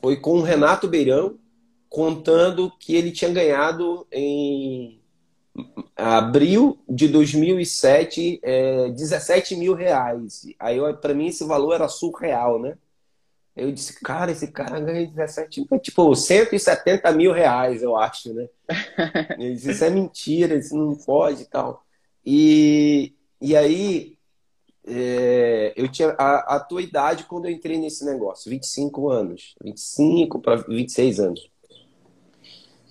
Foi com o Renato Beirão, contando que ele tinha ganhado em abril de 2007 é, 17 mil reais. Aí, para mim, esse valor era surreal, né? Eu disse, cara, esse cara ganha 17 mil, tipo, 170 mil reais, eu acho, né? Ele disse, isso é mentira, isso não pode e tal. E, e aí, é, eu tinha a, a, tua idade quando eu entrei nesse negócio, 25 anos, 25 para 26 anos.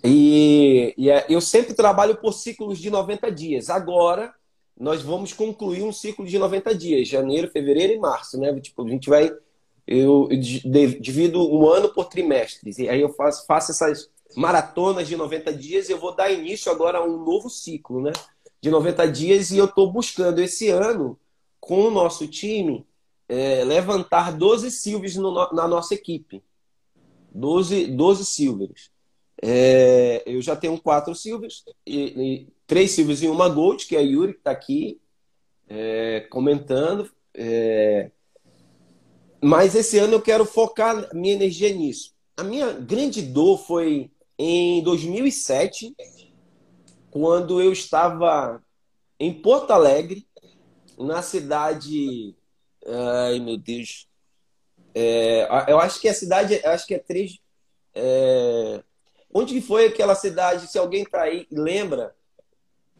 E, e é, eu sempre trabalho por ciclos de 90 dias. Agora, nós vamos concluir um ciclo de 90 dias, janeiro, fevereiro e março, né? Tipo, a gente vai. Eu divido um ano por trimestres. E aí eu faço, faço essas maratonas de 90 dias e eu vou dar início agora a um novo ciclo, né? De 90 dias e eu estou buscando esse ano, com o nosso time, é, levantar 12 Silvers no, na nossa equipe. 12, 12 Silvers. É, eu já tenho quatro Silvers, e, e, três Silvers e uma Gold, que é a Yuri, que está aqui é, comentando. É, mas esse ano eu quero focar minha energia nisso. A minha grande dor foi em 2007, quando eu estava em Porto Alegre, na cidade. Ai, meu Deus. É, eu acho que a cidade, acho que é três. É, Onde foi aquela cidade? Se alguém tá aí lembra,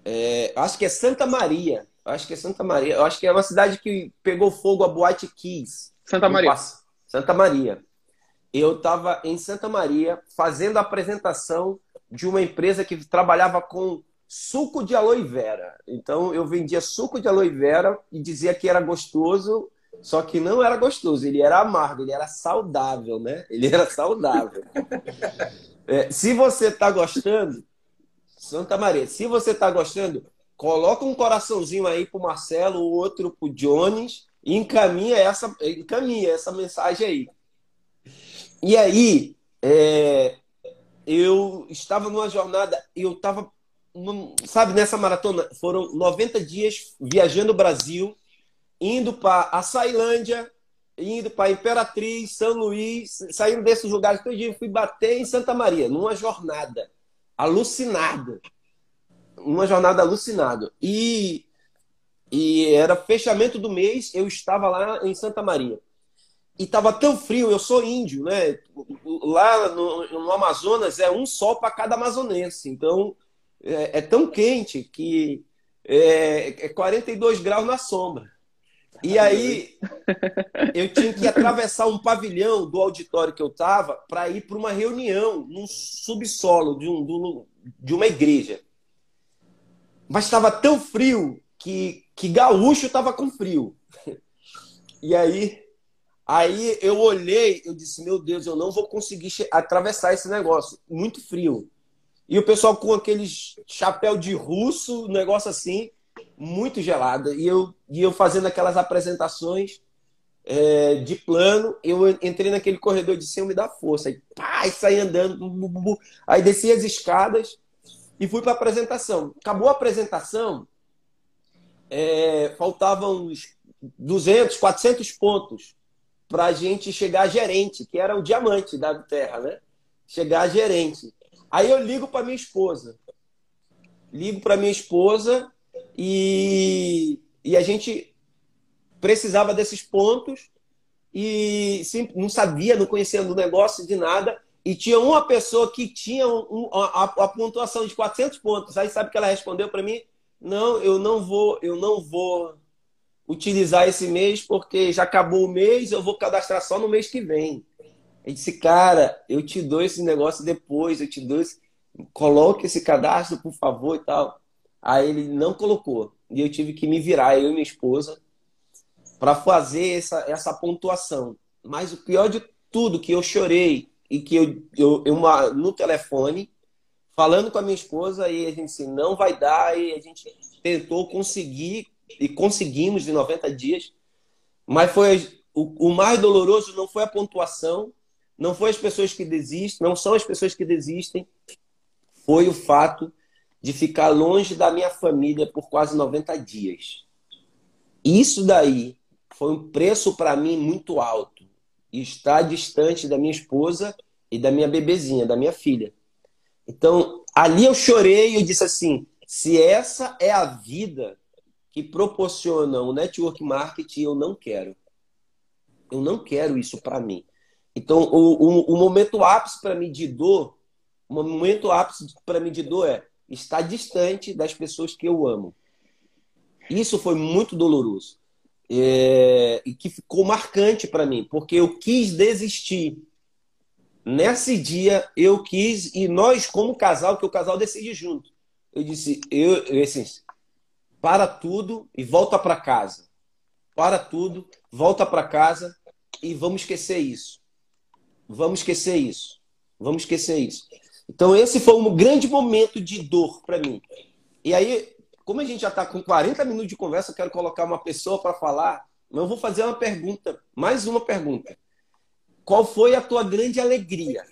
é, acho que é Santa Maria. Acho que é Santa Maria. Acho que é uma cidade que pegou fogo a Boate Kiss. Santa Maria. Santa Maria. Eu estava em Santa Maria fazendo a apresentação de uma empresa que trabalhava com suco de aloe vera. Então eu vendia suco de aloe vera e dizia que era gostoso, só que não era gostoso, ele era amargo, ele era saudável, né? Ele era saudável. É, se você está gostando, Santa Maria, se você está gostando, coloca um coraçãozinho aí pro Marcelo, o outro pro Jones e encaminha essa, encaminha essa mensagem aí. E aí, é, eu estava numa jornada, eu estava, sabe, nessa maratona, foram 90 dias viajando o Brasil, indo para a Sailândia, indo para Imperatriz, São Luís, saindo desses lugares todo dia, fui bater em Santa Maria, numa jornada alucinada. Uma jornada alucinada. E, e era fechamento do mês, eu estava lá em Santa Maria. E estava tão frio, eu sou índio, né? Lá no, no Amazonas é um sol para cada amazonense. Então é, é, tão quente que é, é 42 graus na sombra. E aí eu tinha que atravessar um pavilhão do auditório que eu estava para ir para uma reunião num subsolo de, um, de uma igreja. Mas estava tão frio que, que gaúcho estava com frio. E aí, aí eu olhei, eu disse, meu Deus, eu não vou conseguir atravessar esse negócio, muito frio. E o pessoal com aqueles chapéu de russo, negócio assim muito gelada. E eu, e eu fazendo aquelas apresentações é, de plano, eu entrei naquele corredor de cima me dá força. Aí, pá, saí andando, bu, bu, bu. aí desci as escadas e fui para a apresentação. Acabou a apresentação, é, faltavam uns 200, 400 pontos para a gente chegar a gerente, que era o diamante da Terra, né? Chegar a gerente. Aí eu ligo para minha esposa. Ligo para minha esposa e, e a gente precisava desses pontos e sim, não sabia, não conhecia do negócio de nada. E tinha uma pessoa que tinha um, a, a, pontuação de 400 pontos. Aí sabe que ela respondeu para mim? Não, eu não vou, eu não vou utilizar esse mês porque já acabou o mês, eu vou cadastrar só no mês que vem. Ele disse, cara, eu te dou esse negócio depois, eu te dou esse... Coloque esse cadastro, por favor, e tal. Aí ele não colocou. E eu tive que me virar, eu e minha esposa, para fazer essa, essa pontuação. Mas o pior de tudo, que eu chorei e que eu, eu, eu uma, no telefone, falando com a minha esposa, e a gente disse, não vai dar, e a gente tentou conseguir, e conseguimos em 90 dias. Mas foi o, o mais doloroso não foi a pontuação, não foi as pessoas que desistem, não são as pessoas que desistem, foi o fato de ficar longe da minha família por quase 90 dias. isso daí foi um preço para mim muito alto. Estar distante da minha esposa e da minha bebezinha, da minha filha. Então, ali eu chorei e disse assim: se essa é a vida que proporciona o network marketing, eu não quero. Eu não quero isso para mim. Então, o, o, o momento ápice para mim de dor, o momento ápice para mim de dor é estar distante das pessoas que eu amo. Isso foi muito doloroso. É, e que ficou marcante para mim, porque eu quis desistir. Nesse dia eu quis, e nós, como casal, que o casal decide junto. Eu disse, eu, eu assim, para tudo e volta para casa. Para tudo, volta para casa e vamos esquecer isso. Vamos esquecer isso. Vamos esquecer isso. Então, esse foi um grande momento de dor para mim. E aí, como a gente já está com 40 minutos de conversa, eu quero colocar uma pessoa para falar, mas eu vou fazer uma pergunta, mais uma pergunta. Qual foi a tua grande alegria?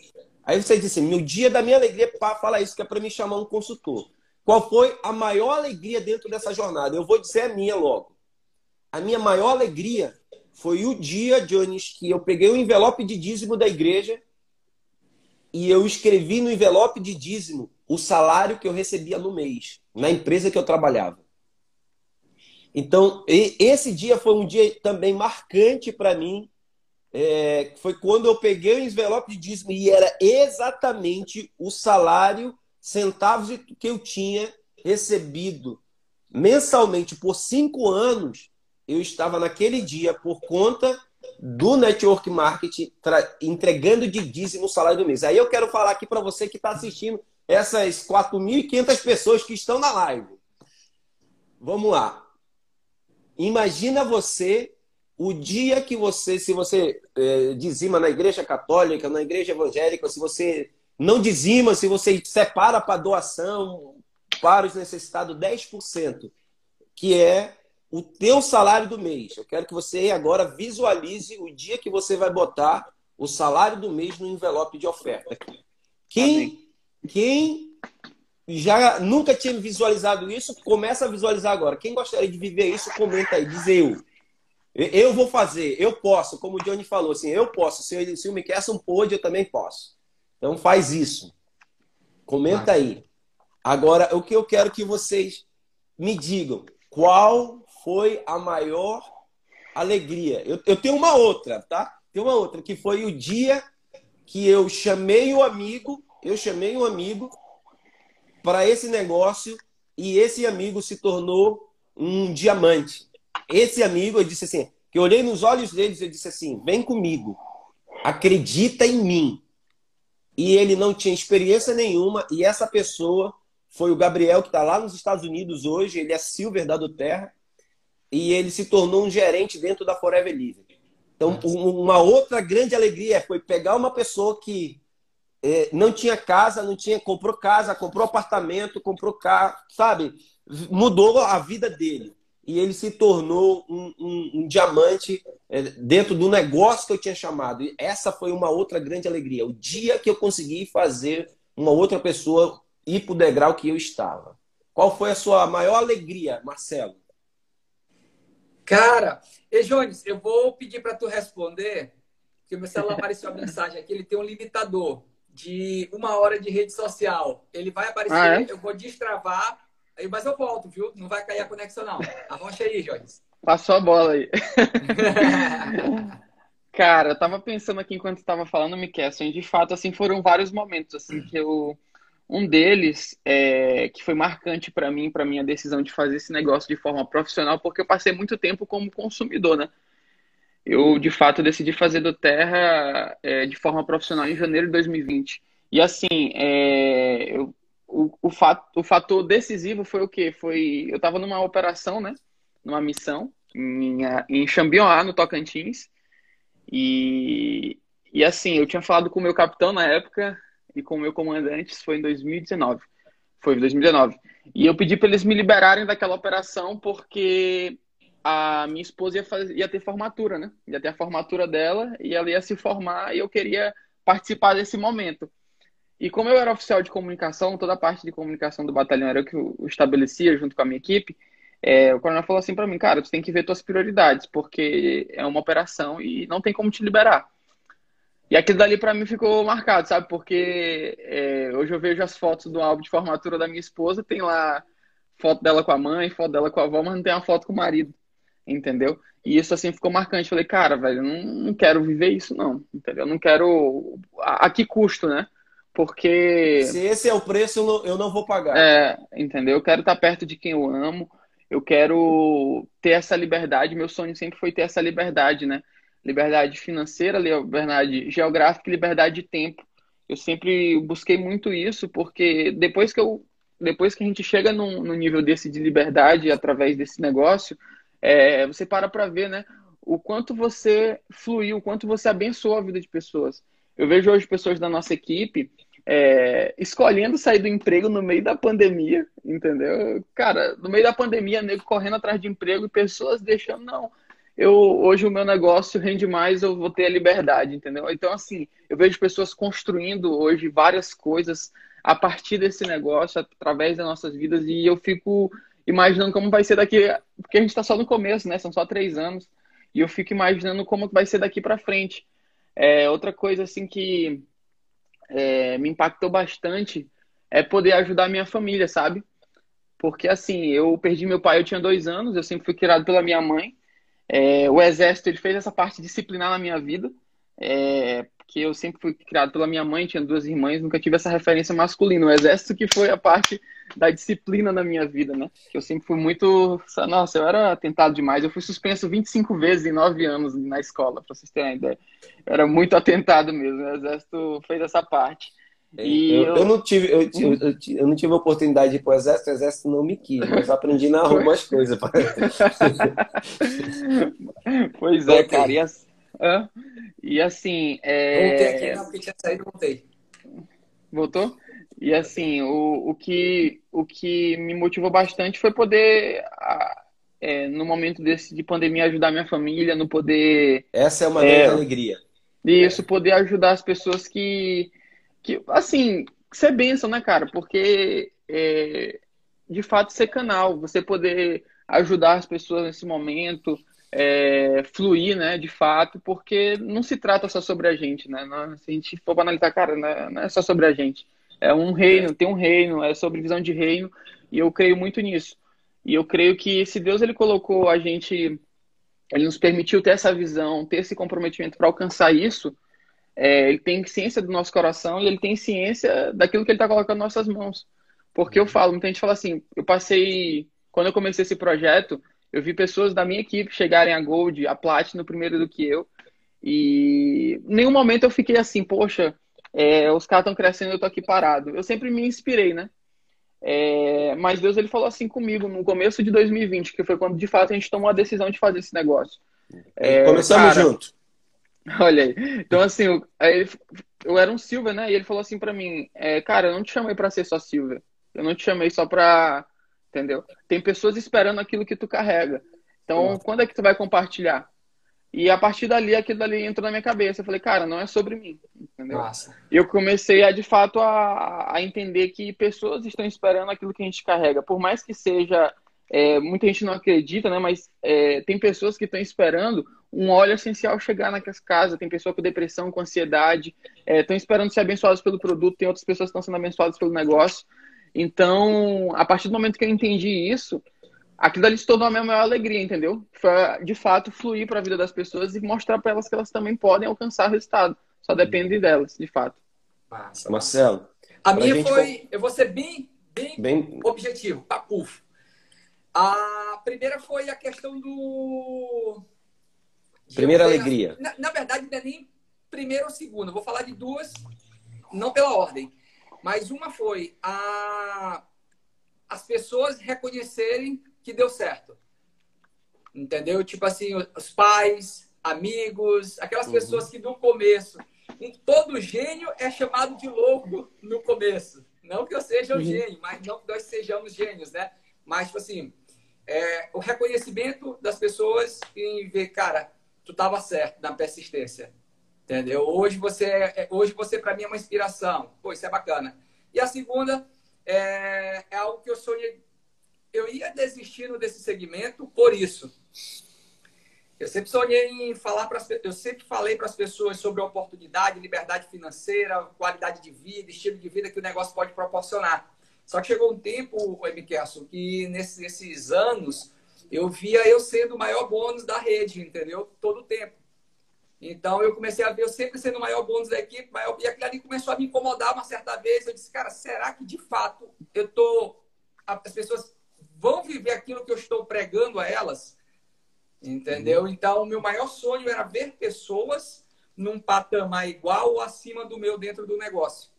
Aí você disse assim, meu dia da minha alegria, para falar isso, que é para me chamar um consultor. Qual foi a maior alegria dentro dessa jornada? Eu vou dizer a minha logo. A minha maior alegria foi o dia, Jones, que eu peguei o envelope de dízimo da igreja e eu escrevi no envelope de dízimo o salário que eu recebia no mês, na empresa que eu trabalhava. Então, esse dia foi um dia também marcante para mim. É, foi quando eu peguei o envelope de dízimo e era exatamente o salário, centavos que eu tinha recebido mensalmente por cinco anos. Eu estava naquele dia por conta do network marketing entregando de dízimo o salário do mês. Aí eu quero falar aqui para você que está assistindo essas 4.500 pessoas que estão na live. Vamos lá. Imagina você o dia que você, se você é, dizima na igreja católica, na igreja evangélica, se você não dizima, se você separa para doação para os necessitados 10%, que é o teu salário do mês. Eu quero que você agora visualize o dia que você vai botar o salário do mês no envelope de oferta. Quem, quem já nunca tinha visualizado isso, começa a visualizar agora. Quem gostaria de viver isso, comenta aí, diz eu. Eu vou fazer, eu posso, como o Johnny falou, assim, eu posso. Se, se o Mickeyson pôde, eu também posso. Então faz isso. Comenta aí. Agora, o que eu quero que vocês me digam, qual foi a maior alegria? Eu, eu tenho uma outra, tá? Tem uma outra, que foi o dia que eu chamei o amigo, eu chamei um amigo para esse negócio e esse amigo se tornou um diamante. Esse amigo, eu disse assim, que eu olhei nos olhos deles e disse assim: vem comigo, acredita em mim. E ele não tinha experiência nenhuma, e essa pessoa foi o Gabriel, que está lá nos Estados Unidos hoje, ele é Silver da Terra, e ele se tornou um gerente dentro da Forever Living. Então, uma outra grande alegria foi pegar uma pessoa que é, não tinha casa, não tinha, comprou casa, comprou apartamento, comprou carro, sabe? Mudou a vida dele. E ele se tornou um, um, um diamante é, dentro do negócio que eu tinha chamado. E essa foi uma outra grande alegria. O dia que eu consegui fazer uma outra pessoa ir para o degrau que eu estava. Qual foi a sua maior alegria, Marcelo? Cara, e Jones, eu vou pedir para tu responder, porque meu celular apareceu a mensagem aqui, ele tem um limitador de uma hora de rede social. Ele vai aparecer, ah, é? eu vou destravar, mas eu volto, viu? Não vai cair a conexão, não. Arrocha aí, Jones. Passou a bola aí. Cara, eu tava pensando aqui enquanto estava falando, Miquel, de fato, assim, foram vários momentos, assim, que eu um deles, é, que foi marcante para mim, para minha decisão de fazer esse negócio de forma profissional, porque eu passei muito tempo como consumidor, né? Eu, de fato, decidi fazer do Terra é, de forma profissional em janeiro de 2020. E, assim, é, eu, o, o, fato, o fator decisivo foi o quê? Foi, eu estava numa operação, né? Numa missão em, em Xambioá, no Tocantins. E, e, assim, eu tinha falado com o meu capitão na época, e com o meu comandante, isso foi em 2019. Foi em 2019. E eu pedi para eles me liberarem daquela operação porque a minha esposa ia, fazer, ia ter formatura, né? Ia ter a formatura dela e ela ia se formar e eu queria participar desse momento. E como eu era oficial de comunicação, toda a parte de comunicação do batalhão era o que eu estabelecia junto com a minha equipe, é, o coronel falou assim para mim, cara, você tem que ver suas prioridades, porque é uma operação e não tem como te liberar. E aquilo dali para mim ficou marcado, sabe? Porque é, hoje eu vejo as fotos do álbum de formatura da minha esposa, tem lá foto dela com a mãe, foto dela com a avó, mas não tem uma foto com o marido, entendeu? E isso assim ficou marcante. Falei, cara, velho, não, não quero viver isso, não, entendeu? Não quero. A, a que custo, né? Porque. Se esse é o preço, eu não, eu não vou pagar. É, entendeu? Eu quero estar perto de quem eu amo, eu quero ter essa liberdade. Meu sonho sempre foi ter essa liberdade, né? Liberdade financeira, liberdade geográfica e liberdade de tempo. Eu sempre busquei muito isso, porque depois que eu depois que a gente chega num, num nível desse de liberdade através desse negócio, é, você para para ver, né? O quanto você fluiu, o quanto você abençoou a vida de pessoas. Eu vejo hoje pessoas da nossa equipe é, escolhendo sair do emprego no meio da pandemia, entendeu? Cara, no meio da pandemia, nego correndo atrás de emprego e pessoas deixando, não. Eu, hoje o meu negócio rende mais, eu vou ter a liberdade, entendeu? Então, assim, eu vejo pessoas construindo hoje várias coisas a partir desse negócio, através das nossas vidas, e eu fico imaginando como vai ser daqui, porque a gente está só no começo, né? São só três anos, e eu fico imaginando como vai ser daqui para frente. É, outra coisa assim que é, me impactou bastante é poder ajudar a minha família, sabe? Porque assim, eu perdi meu pai, eu tinha dois anos, eu sempre fui criado pela minha mãe. É, o exército ele fez essa parte disciplinar na minha vida. É, que eu sempre fui criado pela minha mãe, tinha duas irmãs, nunca tive essa referência masculina. O exército que foi a parte da disciplina na minha vida, né? Que eu sempre fui muito. Nossa, eu era atentado demais. Eu fui suspenso 25 vezes em 9 anos na escola, pra vocês terem uma ideia. Eu era muito atentado mesmo. O exército fez essa parte. E eu, eu... eu não tive, eu, eu, eu, não tive oportunidade de ir para o exército, o exército não me quis, mas aprendi na rua umas coisas. pois é, cara. E assim, e assim. É... Voltei aqui, não, porque tinha saído, voltei. Voltou? E assim, o, o, que, o que me motivou bastante foi poder, é, no momento desse de pandemia, ajudar minha família, no poder. Essa é uma é, grande alegria. Isso, poder ajudar as pessoas que. que assim, ser bênção, né, cara? Porque, é, de fato, ser canal, você poder ajudar as pessoas nesse momento, é, fluir, né, de fato, porque não se trata só sobre a gente, né? se a gente for analisar, cara, não é, não é só sobre a gente. É um reino, tem um reino, é sobre visão de reino, e eu creio muito nisso. E eu creio que se Deus ele colocou a gente, ele nos permitiu ter essa visão, ter esse comprometimento para alcançar isso, é, ele tem ciência do nosso coração e ele tem ciência daquilo que ele está colocando nas nossas mãos. Porque eu falo, muita gente fala assim, eu passei, quando eu comecei esse projeto, eu vi pessoas da minha equipe chegarem a Gold, a Platinum primeiro do que eu. E em nenhum momento eu fiquei assim, poxa, é, os caras estão crescendo, eu tô aqui parado. Eu sempre me inspirei, né? É, mas Deus ele falou assim comigo no começo de 2020, que foi quando de fato a gente tomou a decisão de fazer esse negócio. É, Começamos cara, junto. Olha aí. Então, assim, eu, eu, eu era um Silver, né? E ele falou assim para mim: é, Cara, eu não te chamei para ser só Silver. Eu não te chamei só pra entendeu? Tem pessoas esperando aquilo que tu carrega. Então, Nossa. quando é que tu vai compartilhar? E a partir dali, aquilo dali entrou na minha cabeça. Eu falei, cara, não é sobre mim, entendeu? Nossa. E eu comecei a, de fato, a, a entender que pessoas estão esperando aquilo que a gente carrega. Por mais que seja... É, muita gente não acredita, né? Mas é, tem pessoas que estão esperando um óleo essencial chegar naquelas casas. Tem pessoas com depressão, com ansiedade, estão é, esperando ser abençoadas pelo produto. Tem outras pessoas que estão sendo abençoadas pelo negócio. Então, a partir do momento que eu entendi isso, aquilo ali se tornou a minha maior alegria, entendeu? Foi, de fato, fluir para a vida das pessoas e mostrar para elas que elas também podem alcançar o resultado. Só depende delas, de fato. Massa, Marcelo. A minha gente... foi, eu vou ser bem, bem, bem... objetivo, papuf. A primeira foi a questão do. Primeira alegria. Na, na, verdade, não é nem primeira ou segunda. vou falar de duas, não pela ordem. Mas uma foi a, as pessoas reconhecerem que deu certo. Entendeu? Tipo assim, os pais, amigos, aquelas uhum. pessoas que no começo. Todo gênio é chamado de louco no começo. Não que eu seja um uhum. gênio, mas não que nós sejamos gênios, né? Mas, tipo assim, é, o reconhecimento das pessoas em ver, cara, tu estava certo na persistência. Entendeu? Hoje você, é, hoje você para mim é uma inspiração. Pô, isso é bacana. E a segunda é, é algo que eu sonhei. Eu ia desistindo desse segmento por isso. Eu sempre sonhei em falar para eu sempre falei para as pessoas sobre a oportunidade, liberdade financeira, qualidade de vida, estilo de vida que o negócio pode proporcionar. Só que chegou um tempo, Emerson, que nesses, nesses anos eu via eu sendo o maior bônus da rede, entendeu? Todo o tempo. Então eu comecei a ver eu sempre sendo o maior bônus da equipe, maior... e aquilo ali começou a me incomodar uma certa vez. Eu disse, cara, será que de fato eu tô. As pessoas vão viver aquilo que eu estou pregando a elas? Entendeu? Uhum. Então, o meu maior sonho era ver pessoas num patamar igual ou acima do meu dentro do negócio.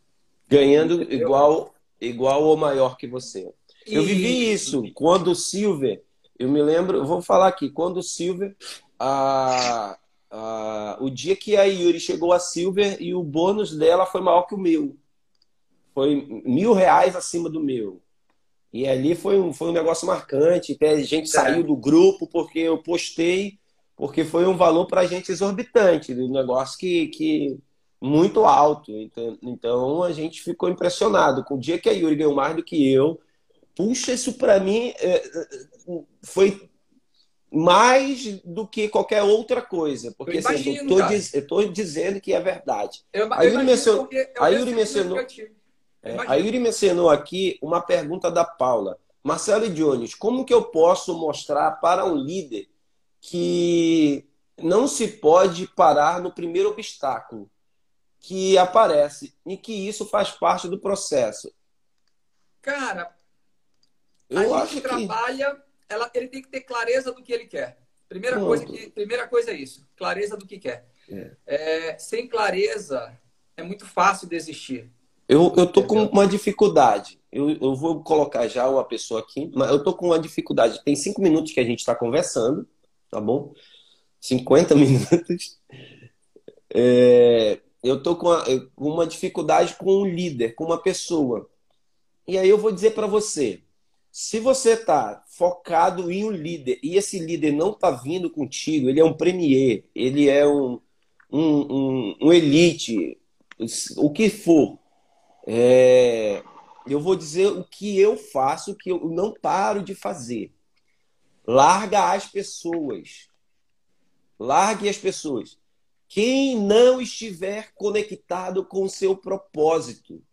Ganhando igual, igual ou maior que você. Eu vivi isso quando o Silver, eu me lembro, eu vou falar aqui, quando o Silver, a, a, o dia que a Yuri chegou a Silver e o bônus dela foi maior que o meu. Foi mil reais acima do meu. E ali foi um, foi um negócio marcante. Até a gente é. saiu do grupo porque eu postei, porque foi um valor para a gente exorbitante, um negócio que, que muito alto. Então, então a gente ficou impressionado com o dia que a Yuri ganhou mais do que eu. Puxa, isso para mim é, é, foi mais do que qualquer outra coisa. Porque eu, imagino, assim, estou dizendo que é verdade. Eu, a Yuri mencionou. A Yuri mencionou é, a Yuri mencionou aqui uma pergunta da Paula. Marcelo Jones, como que eu posso mostrar para um líder que não se pode parar no primeiro obstáculo que aparece e que isso faz parte do processo? Cara, eu a gente trabalha, que... ela, ele tem que ter clareza do que ele quer. Primeira coisa, que, primeira coisa é isso, clareza do que quer. É. É, sem clareza, é muito fácil desistir. Eu, eu tô com uma dificuldade. Eu, eu vou colocar já uma pessoa aqui, mas eu tô com uma dificuldade. Tem cinco minutos que a gente está conversando, tá bom? 50 minutos. É, eu tô com uma, com uma dificuldade com um líder, com uma pessoa. E aí eu vou dizer para você, se você está focado em um líder e esse líder não está vindo contigo, ele é um premier, ele é um, um, um, um elite, o que for, é, eu vou dizer o que eu faço, que eu não paro de fazer. Larga as pessoas. Largue as pessoas. Quem não estiver conectado com o seu propósito,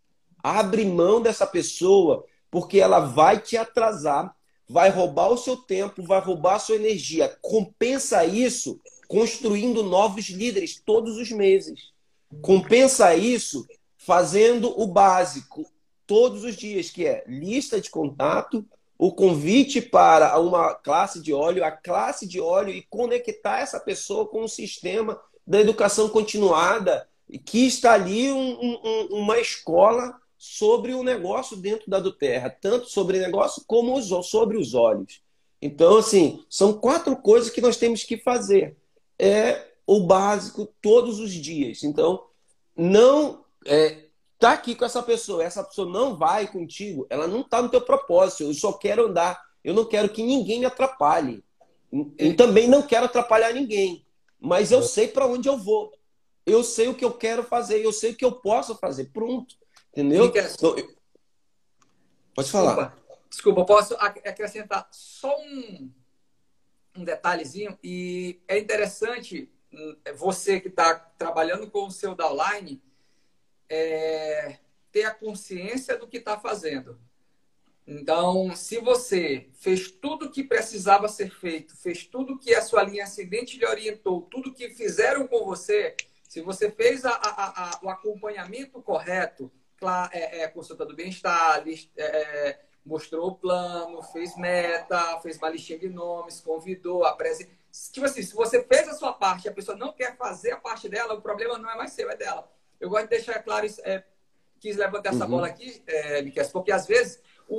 abre mão dessa pessoa, porque ela vai te atrasar, vai roubar o seu tempo, vai roubar a sua energia. Compensa isso construindo novos líderes todos os meses. Compensa isso fazendo o básico todos os dias, que é lista de contato, o convite para uma classe de óleo, a classe de óleo e conectar essa pessoa com o sistema da educação continuada, que está ali um, um, uma escola sobre o negócio dentro da do Terra, tanto sobre negócio como sobre os olhos. Então, assim, são quatro coisas que nós temos que fazer. É o básico todos os dias. Então, não é, tá aqui com essa pessoa, essa pessoa não vai contigo, ela não tá no teu propósito. Eu só quero andar. Eu não quero que ninguém me atrapalhe. E também não quero atrapalhar ninguém. Mas eu sei para onde eu vou. Eu sei o que eu quero fazer, eu sei o que eu posso fazer. Pronto. Entendeu? Então, eu... Pode falar. Desculpa, Desculpa posso acrescentar só um, um detalhezinho. E é interessante hum, você que está trabalhando com o seu downline é, ter a consciência do que está fazendo. Então, se você fez tudo o que precisava ser feito, fez tudo que a sua linha ascendente lhe orientou, tudo que fizeram com você, se você fez a, a, a, o acompanhamento correto, é, é, consulta do bem-estar, é, mostrou o plano, fez meta, fez uma listinha de nomes, convidou, apresentou. Tipo assim, se você fez a sua parte e a pessoa não quer fazer a parte dela, o problema não é mais seu, é dela. Eu gosto de deixar claro isso. É, quis levantar essa uhum. bola aqui, é, Miquel, porque às vezes o,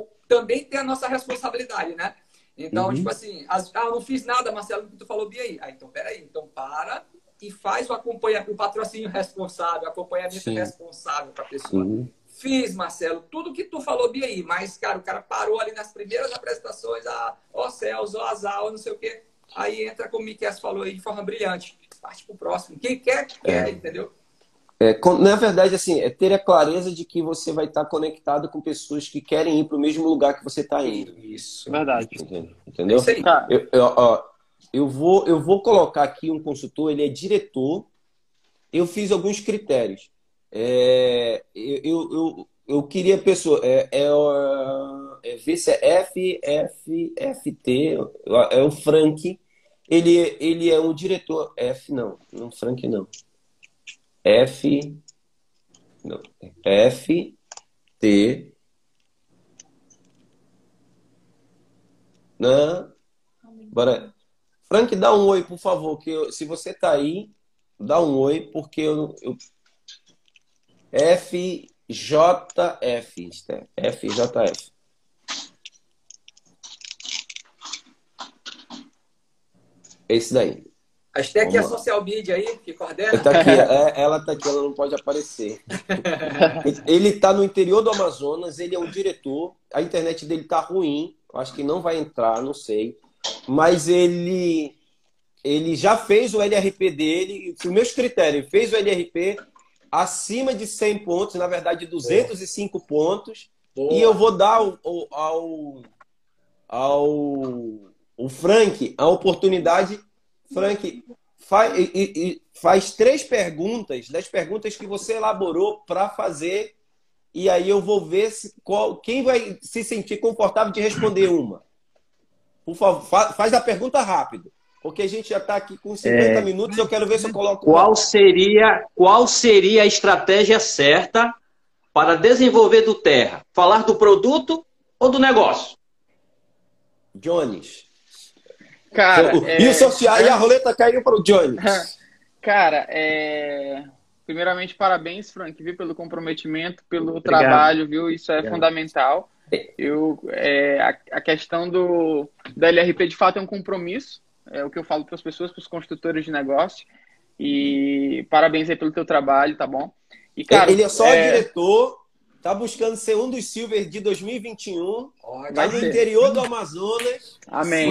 o, também tem a nossa responsabilidade, né? Então, uhum. tipo assim, as, ah, não fiz nada, Marcelo, que tu falou bem aí. Ah, então, peraí, então para e faz o acompanhamento, o patrocínio responsável, o acompanhamento Sim. responsável para a pessoa. Uhum. Fiz, Marcelo, tudo que tu falou bem aí, mas, cara, o cara parou ali nas primeiras apresentações, ah, ó céus, ó azar, ó não sei o quê. Aí entra como o Miquel falou aí de forma brilhante. Parte pro próximo. Quem quer, quer, é. entendeu? É, na verdade, assim, é ter a clareza de que você vai estar conectado com pessoas que querem ir para o mesmo lugar que você está indo. Isso. Verdade. Entendeu? É eu, eu, ó, eu, vou, eu vou colocar aqui um consultor, ele é diretor. Eu fiz alguns critérios. É, eu, eu, eu, queria pessoa. É, é, é ver se é F, F, FT, é o Frank. Ele, ele é um diretor. F não, não Frank não. F. Não, F, T. Não. Bora. Frank, dá um oi, por favor. Que eu, se você tá aí, dá um oi, porque eu. eu... FJF, FJF. Esse daí. Acho que aqui a social media aí, que coordena. Tá aqui, é, ela tá aqui, ela não pode aparecer. ele tá no interior do Amazonas, ele é um diretor, a internet dele tá ruim, acho que não vai entrar, não sei. Mas ele ele já fez o LRP dele, os meus critérios, fez o LRP acima de 100 pontos, na verdade 205 Boa. pontos, Boa. e eu vou dar ao, ao, ao, ao Frank a oportunidade Frank, faz, e, e, faz três perguntas, das perguntas que você elaborou para fazer, e aí eu vou ver se, qual, quem vai se sentir confortável de responder uma. Por favor, faz a pergunta rápido, porque a gente já está aqui com 50 é... minutos, eu quero ver se eu coloco. Qual seria, qual seria a estratégia certa para desenvolver do Terra? Falar do produto ou do negócio? Jones. Cara, é... e, o social, e a roleta caiu para o Jones. Cara, é... primeiramente, parabéns, Frank, viu, pelo comprometimento, pelo Obrigado. trabalho, viu? Isso é Obrigado. fundamental. Eu, é, a, a, questão do da LRP de fato é um compromisso, é o que eu falo para as pessoas, para os construtores de negócio. E parabéns aí pelo teu trabalho, tá bom? E, cara, ele é só é... diretor Tá buscando ser um dos Silver de 2021. Oh, tá no ser. interior do Amazonas. Amém.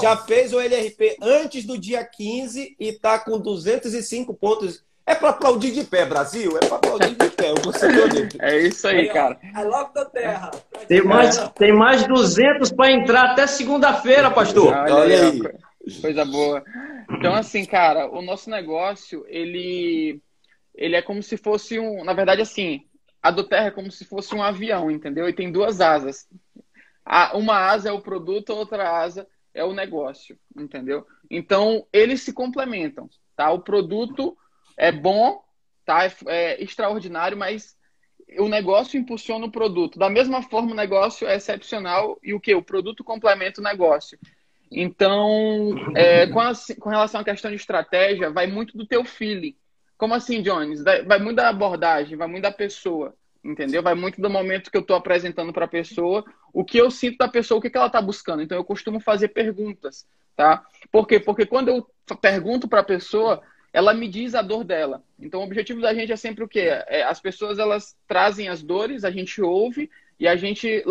já fez o LRP antes do dia 15 e tá com 205 pontos. É para aplaudir de pé, Brasil. É para aplaudir de pé. O É isso aí, cara. É logo da terra. Tem mais, tem mais 200 para entrar até segunda-feira, pastor. Olha, Olha aí. Coisa boa. Então, assim, cara, o nosso negócio, ele, ele é como se fosse um. Na verdade, assim, a do Terra é como se fosse um avião, entendeu? E tem duas asas. uma asa é o produto, a outra asa é o negócio, entendeu? Então, eles se complementam, tá? O produto é bom, tá? É, é extraordinário, mas o negócio impulsiona o produto. Da mesma forma, o negócio é excepcional e o que? O produto complementa o negócio. Então, é, com, a, com relação à questão de estratégia, vai muito do teu feeling. Como assim, Jones? Vai muito da abordagem, vai muito da pessoa, entendeu? Vai muito do momento que eu estou apresentando para a pessoa, o que eu sinto da pessoa, o que, que ela está buscando. Então, eu costumo fazer perguntas, tá? Por quê? Porque quando eu pergunto para a pessoa, ela me diz a dor dela. Então, o objetivo da gente é sempre o quê? É, as pessoas, elas trazem as dores, a gente ouve e a gente,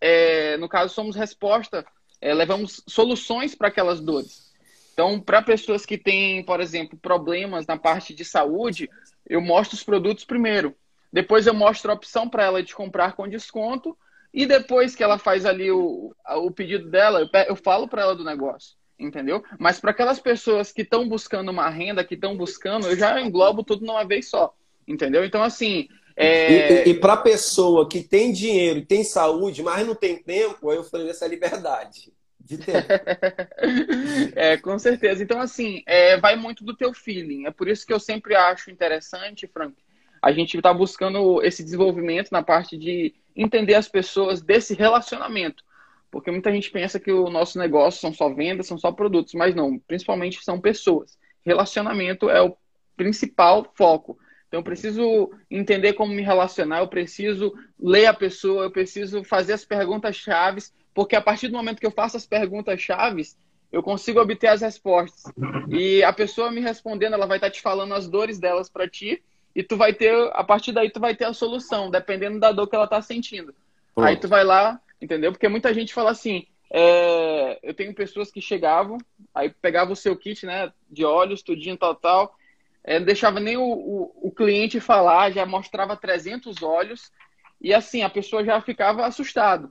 é, no caso, somos resposta, é, levamos soluções para aquelas dores. Então, para pessoas que têm, por exemplo, problemas na parte de saúde, eu mostro os produtos primeiro. Depois eu mostro a opção para ela de comprar com desconto. E depois que ela faz ali o, o pedido dela, eu, eu falo para ela do negócio. Entendeu? Mas para aquelas pessoas que estão buscando uma renda, que estão buscando, eu já englobo tudo numa vez só. Entendeu? Então, assim. É... E, e, e para pessoa que tem dinheiro e tem saúde, mas não tem tempo, aí eu falei essa liberdade de tempo. é, com certeza. Então, assim, é, vai muito do teu feeling. É por isso que eu sempre acho interessante, Frank, a gente está buscando esse desenvolvimento na parte de entender as pessoas desse relacionamento. Porque muita gente pensa que o nosso negócio são só vendas, são só produtos, mas não, principalmente são pessoas. Relacionamento é o principal foco. Então, eu preciso entender como me relacionar, eu preciso ler a pessoa, eu preciso fazer as perguntas chaves porque a partir do momento que eu faço as perguntas chaves, eu consigo obter as respostas. E a pessoa me respondendo, ela vai estar te falando as dores delas para ti, e tu vai ter, a partir daí tu vai ter a solução, dependendo da dor que ela tá sentindo. Aí tu vai lá, entendeu? Porque muita gente fala assim, é... eu tenho pessoas que chegavam, aí pegava o seu kit, né, de óleos, tudinho, tal, tal, é, não deixava nem o, o, o, cliente falar, já mostrava 300 olhos e assim, a pessoa já ficava assustado.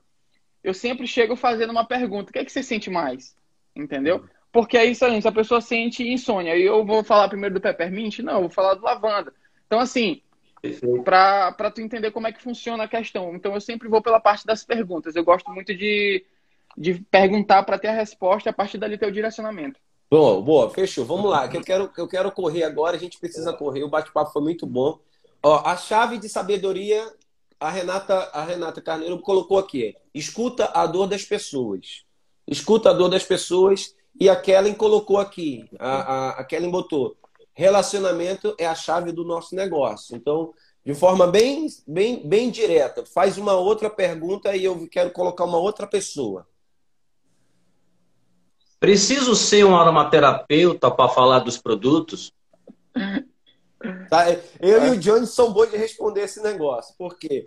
Eu sempre chego fazendo uma pergunta, o que é que você sente mais? Entendeu? Porque aí, se a pessoa sente insônia, e eu vou falar primeiro do peppermint? Não, eu vou falar do lavanda. Então, assim, para tu entender como é que funciona a questão. Então, eu sempre vou pela parte das perguntas. Eu gosto muito de, de perguntar para ter a resposta, a partir dali ter o direcionamento. Bom, boa, fechou. Vamos lá, que eu quero, eu quero correr agora, a gente precisa correr. O bate-papo foi muito bom. Ó, a chave de sabedoria, a Renata, a Renata Carneiro colocou aqui. Escuta a dor das pessoas. Escuta a dor das pessoas. E a Kellen colocou aqui, a, a, a Kellen botou, relacionamento é a chave do nosso negócio. Então, de forma bem, bem, bem direta, faz uma outra pergunta e eu quero colocar uma outra pessoa. Preciso ser um aromaterapeuta para falar dos produtos? Tá? Eu e o Jones são bons de responder esse negócio. porque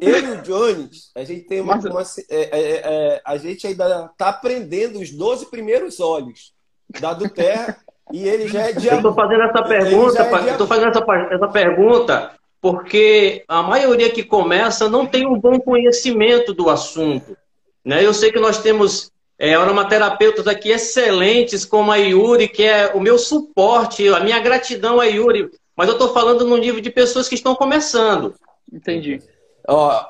Eu e o Jones, a gente tem uma. uma é, é, é, a gente ainda está aprendendo os 12 primeiros olhos da do Terra e ele já é de. Eu estou fazendo essa pergunta, é de... fazendo essa, essa pergunta porque a maioria que começa não tem um bom conhecimento do assunto. Né? Eu sei que nós temos é, aromaterapeutas aqui excelentes, como a Yuri, que é o meu suporte, a minha gratidão a Yuri. Mas eu estou falando no nível de pessoas que estão começando. Entendi. Ó,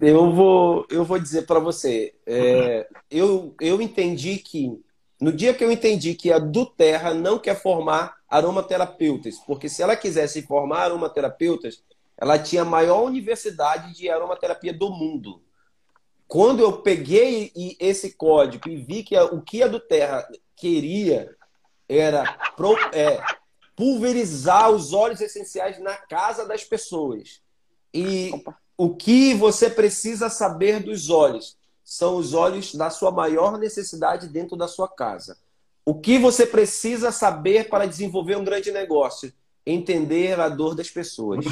eu vou, eu vou dizer para você, é, eu, eu entendi que no dia que eu entendi que a do Terra não quer formar aromaterapeutas, porque se ela quisesse formar aromaterapeutas, ela tinha a maior universidade de aromaterapia do mundo. Quando eu peguei esse código e vi que o que a do Terra queria era é, pulverizar os óleos essenciais na casa das pessoas. E Opa. o que você precisa saber dos óleos são os óleos da sua maior necessidade dentro da sua casa. O que você precisa saber para desenvolver um grande negócio? Entender a dor das pessoas.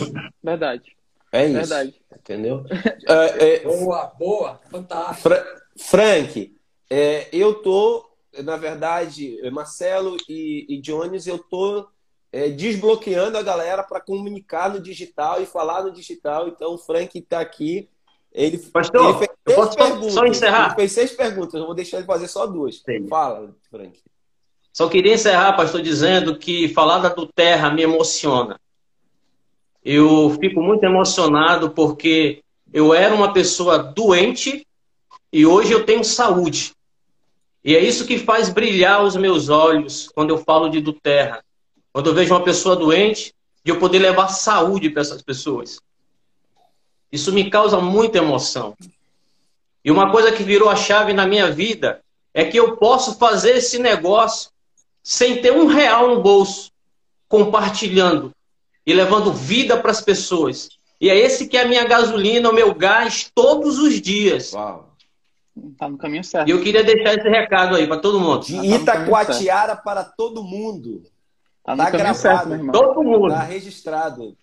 Verdade. É isso. Verdade. Entendeu? é, é, boa, boa, fantástico. Fra Frank, é, eu tô, na verdade, Marcelo e, e Jones, eu tô é, desbloqueando a galera para comunicar no digital e falar no digital. Então, o Frank está aqui. Ele, Pastor, ele fez eu posso perguntas. só encerrar? Ele fez seis perguntas, eu vou deixar ele fazer só duas. Sim. Fala, Frank. Só queria encerrar, pastor, dizendo que falar da do terra me emociona. Eu fico muito emocionado porque eu era uma pessoa doente e hoje eu tenho saúde. E é isso que faz brilhar os meus olhos quando eu falo de do terra. Quando eu vejo uma pessoa doente e eu poder levar saúde para essas pessoas. Isso me causa muita emoção. E uma coisa que virou a chave na minha vida é que eu posso fazer esse negócio sem ter um real no bolso, compartilhando e levando vida para as pessoas. E é esse que é a minha gasolina, o meu gás todos os dias. Uau. Tá no caminho certo. E eu queria deixar esse recado aí para todo mundo. De Itacoatiara para todo mundo. Tá, tá gravado. Certo, meu irmão. Todo mundo. Tá registrado.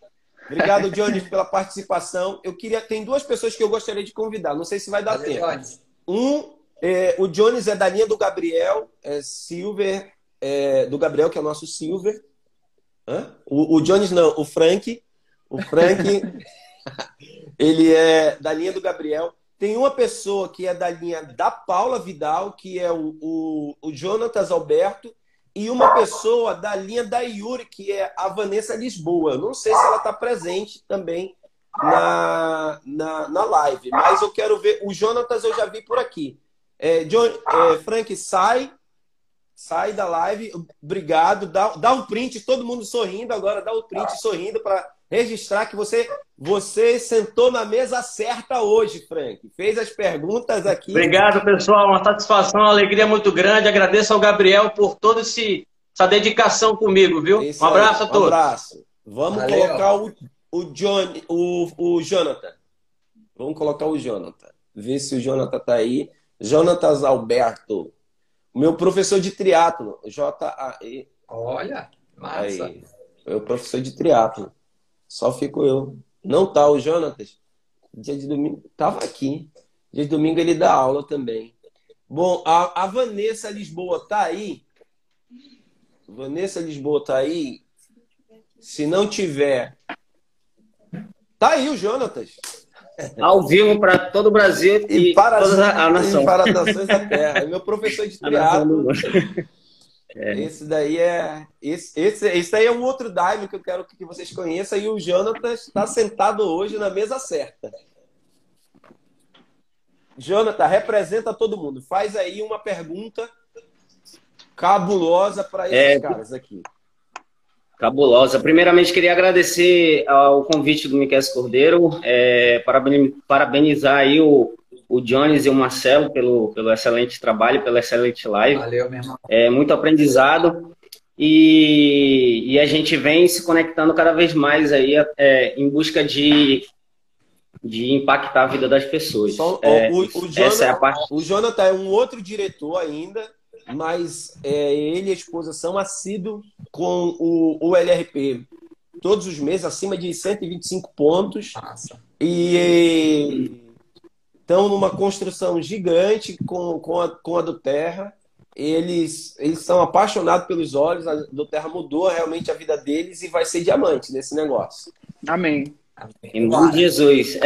Obrigado, Jones, pela participação. Eu queria. Tem duas pessoas que eu gostaria de convidar. Não sei se vai dar Valeu, tempo. Jones. Um, é, o Jones é da linha do Gabriel, é Silver, é, do Gabriel, que é o nosso Silver. Hã? O, o Jones não, o Frank. O Frank, ele é da linha do Gabriel. Tem uma pessoa que é da linha da Paula Vidal, que é o, o, o Jonatas Alberto, e uma pessoa da linha da Yuri, que é a Vanessa Lisboa. não sei se ela está presente também na, na, na live, mas eu quero ver. O Jonatas eu já vi por aqui. É, John, é, Frank, sai sai da live. Obrigado. Dá, dá um print, todo mundo sorrindo agora. Dá um print sorrindo para registrar que você você sentou na mesa certa hoje, Frank. Fez as perguntas aqui. Obrigado, pessoal. Uma satisfação, uma alegria muito grande. Agradeço ao Gabriel por toda essa dedicação comigo, viu? Isso um abraço aí. a todos. Um abraço. Vamos Valeu. colocar o, o, John, o, o Jonathan. Vamos colocar o Jonathan. Ver se o Jonathan tá aí. Jonatas Alberto. Meu professor de triatlo, J-A-E. Olha, massa. Aí, meu professor de triatlo. Só fico eu. Não tá o Jonatas. Dia de domingo, tava aqui. Dia de domingo ele dá aula também. Bom, a, a Vanessa Lisboa tá aí. Vanessa Lisboa tá aí. Se não tiver. Tá aí o Jonatas. Ao vivo para todo o Brasil e, e para toda a, a nação. E para as nações da Terra. Meu professor de triatlo. É. Esse daí é. Esse, esse, esse daí é um outro daime que eu quero que vocês conheçam. E o Jonatas está sentado hoje na mesa certa. Jonathan, representa todo mundo. Faz aí uma pergunta cabulosa para esses é, caras aqui. Cabulosa. Primeiramente, queria agradecer ao convite do Miquel Cordeiro, é, parabenizar aí o, o Jones e o Marcelo pelo, pelo excelente trabalho, pela excelente live. Valeu, meu irmão. É muito aprendizado. E, e a gente vem se conectando cada vez mais aí é, em busca de de impactar a vida das pessoas. Só, é, o, o, Jonathan, é parte... o Jonathan é um outro diretor ainda, mas é, ele e a esposa são assíduos com o, o LRP todos os meses, acima de 125 pontos. Nossa. E estão numa construção gigante com, com, a, com a do Terra. Eles, eles são apaixonados pelos olhos, a do Terra mudou realmente a vida deles e vai ser diamante nesse negócio. Amém. Em nome de Jesus.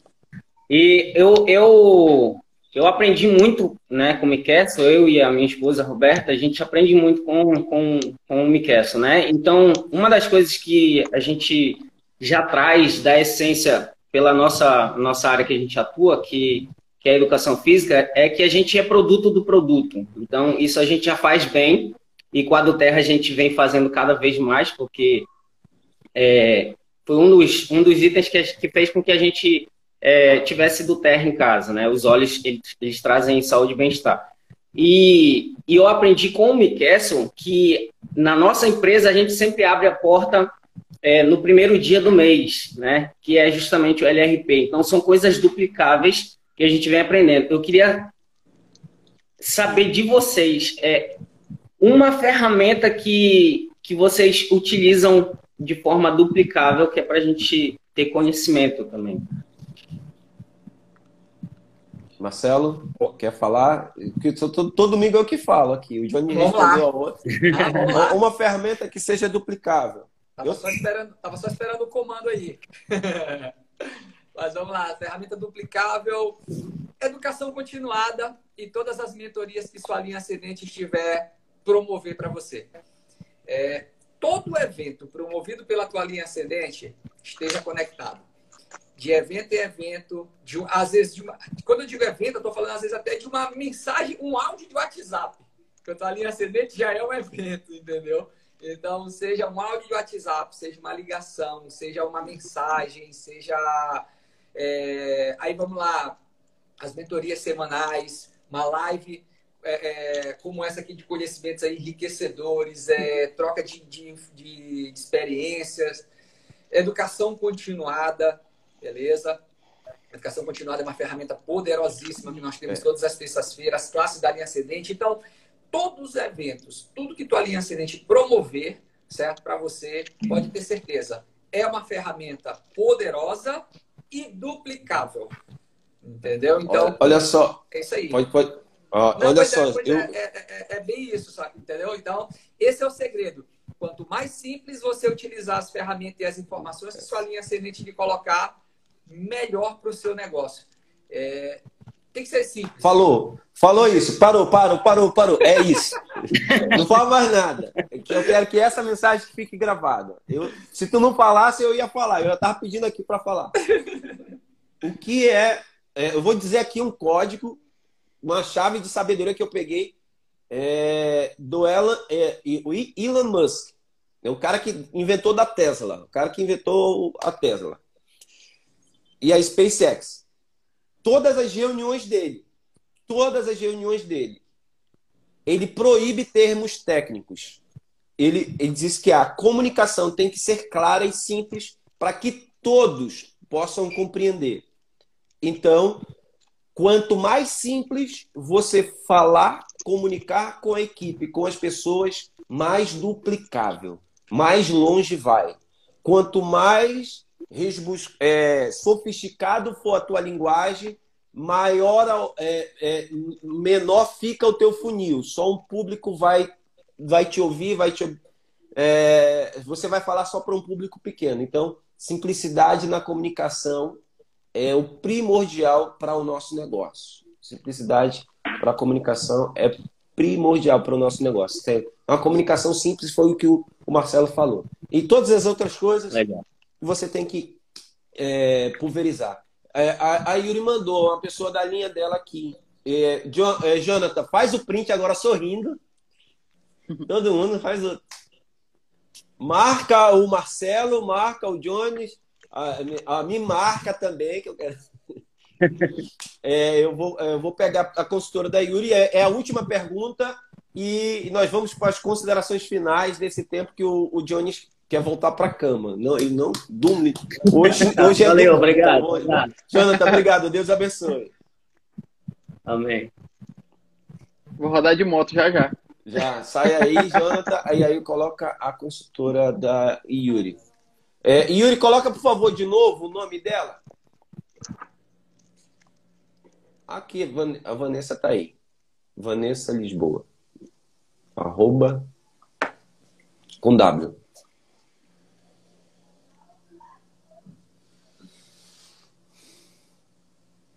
e eu, eu, eu aprendi muito né, com o Miquesso, eu e a minha esposa Roberta, a gente aprende muito com, com, com o Miquesso, né? Então, uma das coisas que a gente já traz da essência pela nossa, nossa área que a gente atua, que, que é a educação física, é que a gente é produto do produto. Então, isso a gente já faz bem, e com a do Terra a gente vem fazendo cada vez mais, porque é, foi um dos, um dos itens que, que fez com que a gente é, tivesse do terra em casa, né? Os olhos, eles, eles trazem saúde e bem-estar. E, e, eu aprendi com o Mikesson que na nossa empresa a gente sempre abre a porta é, no primeiro dia do mês, né? Que é justamente o LRP. Então são coisas duplicáveis que a gente vem aprendendo. Eu queria saber de vocês é, uma ferramenta que, que vocês utilizam de forma duplicável, que é para a gente ter conhecimento também. Marcelo, quer falar? Todo, todo domingo é o que falo aqui. O Johnny respondeu a outra. Uma ferramenta que seja duplicável. Tava, Eu... só, esperando, tava só esperando o comando aí. Mas vamos lá, ferramenta duplicável, educação continuada e todas as mentorias que sua linha ascendente estiver promover para você. É, todo evento promovido pela tua linha ascendente esteja conectado. De evento em evento, de, às vezes, de uma, quando eu digo evento, eu estou falando às vezes até de uma mensagem, um áudio de WhatsApp. Porque a tua linha ascendente já é um evento, entendeu? Então, seja um áudio de WhatsApp, seja uma ligação, seja uma mensagem, seja. É, aí vamos lá, as mentorias semanais, uma live é, é, como essa aqui de conhecimentos aí, enriquecedores, é, troca de, de, de, experiências, educação continuada, beleza? Educação continuada é uma ferramenta poderosíssima que nós temos é. todas as terças-feiras, classes da linha ascendente. Então, todos os eventos, tudo que tua linha ascendente promover, certo? Para você, pode ter certeza, é uma ferramenta poderosa e duplicável. Entendeu? Então, olha, só. É isso aí. Pode, pode, ah, Não, olha é, só, é, eu... é, é, é, bem isso, sabe? entendeu? Então, esse é o segredo. Quanto mais simples você utilizar as ferramentas e as informações que sua linha ascendente de colocar, melhor para o seu negócio. É, tem que ser simples. Falou, falou isso. Parou, parou, parou, parou. É isso. não fala mais nada. Eu quero que essa mensagem fique gravada. Eu, se tu não falasse, eu ia falar. Eu já estava pedindo aqui para falar. O que é, é, eu vou dizer aqui um código uma chave de sabedoria que eu peguei é, do Elon, é, o Elon Musk. É o cara que inventou da Tesla, o cara que inventou a Tesla. E a SpaceX. Todas as reuniões dele, todas as reuniões dele, ele proíbe termos técnicos. Ele, ele diz que a comunicação tem que ser clara e simples para que todos possam compreender. Então, Quanto mais simples você falar, comunicar com a equipe, com as pessoas, mais duplicável, mais longe vai. Quanto mais é, sofisticado for a tua linguagem, maior, é, é, menor fica o teu funil. Só um público vai, vai te ouvir, vai te. é, você vai falar só para um público pequeno. Então, simplicidade na comunicação é o primordial para o nosso negócio. Simplicidade para a comunicação é primordial para o nosso negócio. Uma comunicação simples foi o que o Marcelo falou. E todas as outras coisas Legal. Você tem que é, pulverizar. É, a, a, Yuri mandou uma pessoa da linha dela aqui. É, John, é, Jonathan, faz o print agora sorrindo. Todo mundo faz o. Marca o Marcelo, marca o Jones, a, a, me marca também, que eu quero. É, eu, vou, eu vou pegar a consultora da Yuri, é, é, a última pergunta e nós vamos para as considerações finais desse tempo que o, o Jones quer voltar para a cama. Não, ele não dorme. Hoje, hoje é Valeu, obrigado. Hoje. Jonathan, obrigado. Deus abençoe. Amém. Vou rodar de moto já já. Já, sai aí, Jonathan. Aí aí coloca a consultora da Yuri. É, Yuri, coloca, por favor, de novo o nome dela. Aqui, a Vanessa tá aí. Vanessa Lisboa. Arroba com W.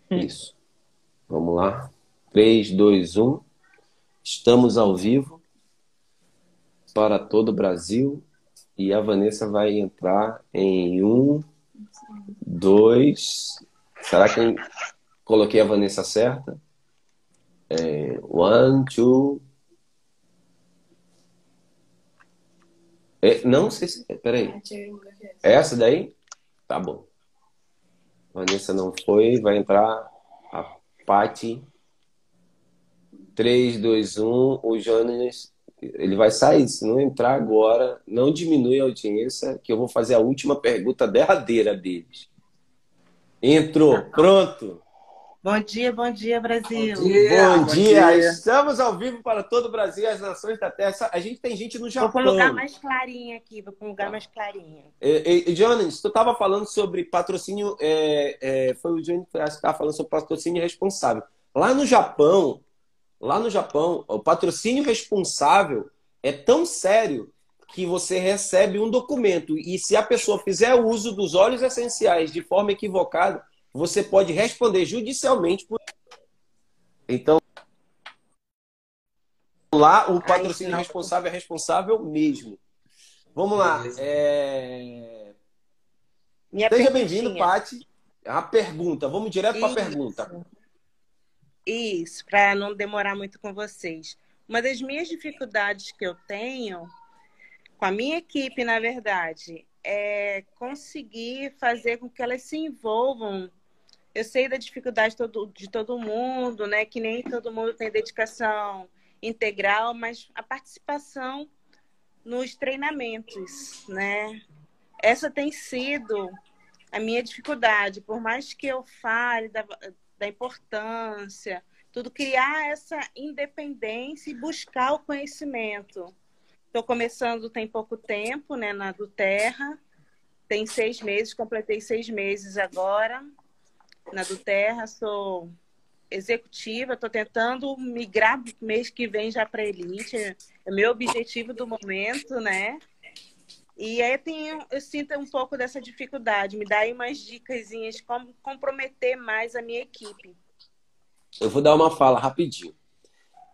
Isso. Vamos lá. 3, 2, 1. Estamos ao vivo para todo o Brasil e a Vanessa vai entrar em um, dois. Será que coloquei a Vanessa certa? É, one, two. É, não sei se. Peraí. É essa daí? Tá bom. Vanessa não foi. Vai entrar a Pati. 3, 2, 1. O Jonas. Ele vai sair. Se não entrar agora, não diminui a audiência, que eu vou fazer a última pergunta derradeira deles. Entrou. Pronto. Bom dia, bom dia, Brasil. Bom dia, bom dia. dia. Estamos ao vivo para todo o Brasil as nações da Terra. A gente tem gente no Japão. Vou para um lugar mais clarinho aqui, vou para um lugar mais clarinho. E, e, Jonas, tu estava falando sobre patrocínio, é, é, foi o Jonas que estava falando sobre patrocínio responsável. Lá no Japão, lá no Japão, o patrocínio responsável é tão sério que você recebe um documento e se a pessoa fizer uso dos óleos essenciais de forma equivocada, você pode responder judicialmente por. Então, lá o patrocínio responsável é responsável mesmo. Vamos lá. É... Seja bem-vindo, Pati. A pergunta. Vamos direto para a pergunta. Isso, para não demorar muito com vocês. Uma das minhas dificuldades que eu tenho com a minha equipe, na verdade, é conseguir fazer com que elas se envolvam eu sei da dificuldade todo, de todo mundo, né? Que nem todo mundo tem dedicação integral, mas a participação nos treinamentos, né? Essa tem sido a minha dificuldade. Por mais que eu fale da, da importância, tudo criar essa independência e buscar o conhecimento. Estou começando tem pouco tempo, né, na do Terra. Tem seis meses, completei seis meses agora na do Terra, sou executiva, estou tentando migrar mês que vem já para Elite, é meu objetivo do momento, né? E aí eu, tenho, eu sinto um pouco dessa dificuldade, me dá aí umas dicas como comprometer mais a minha equipe. Eu vou dar uma fala rapidinho.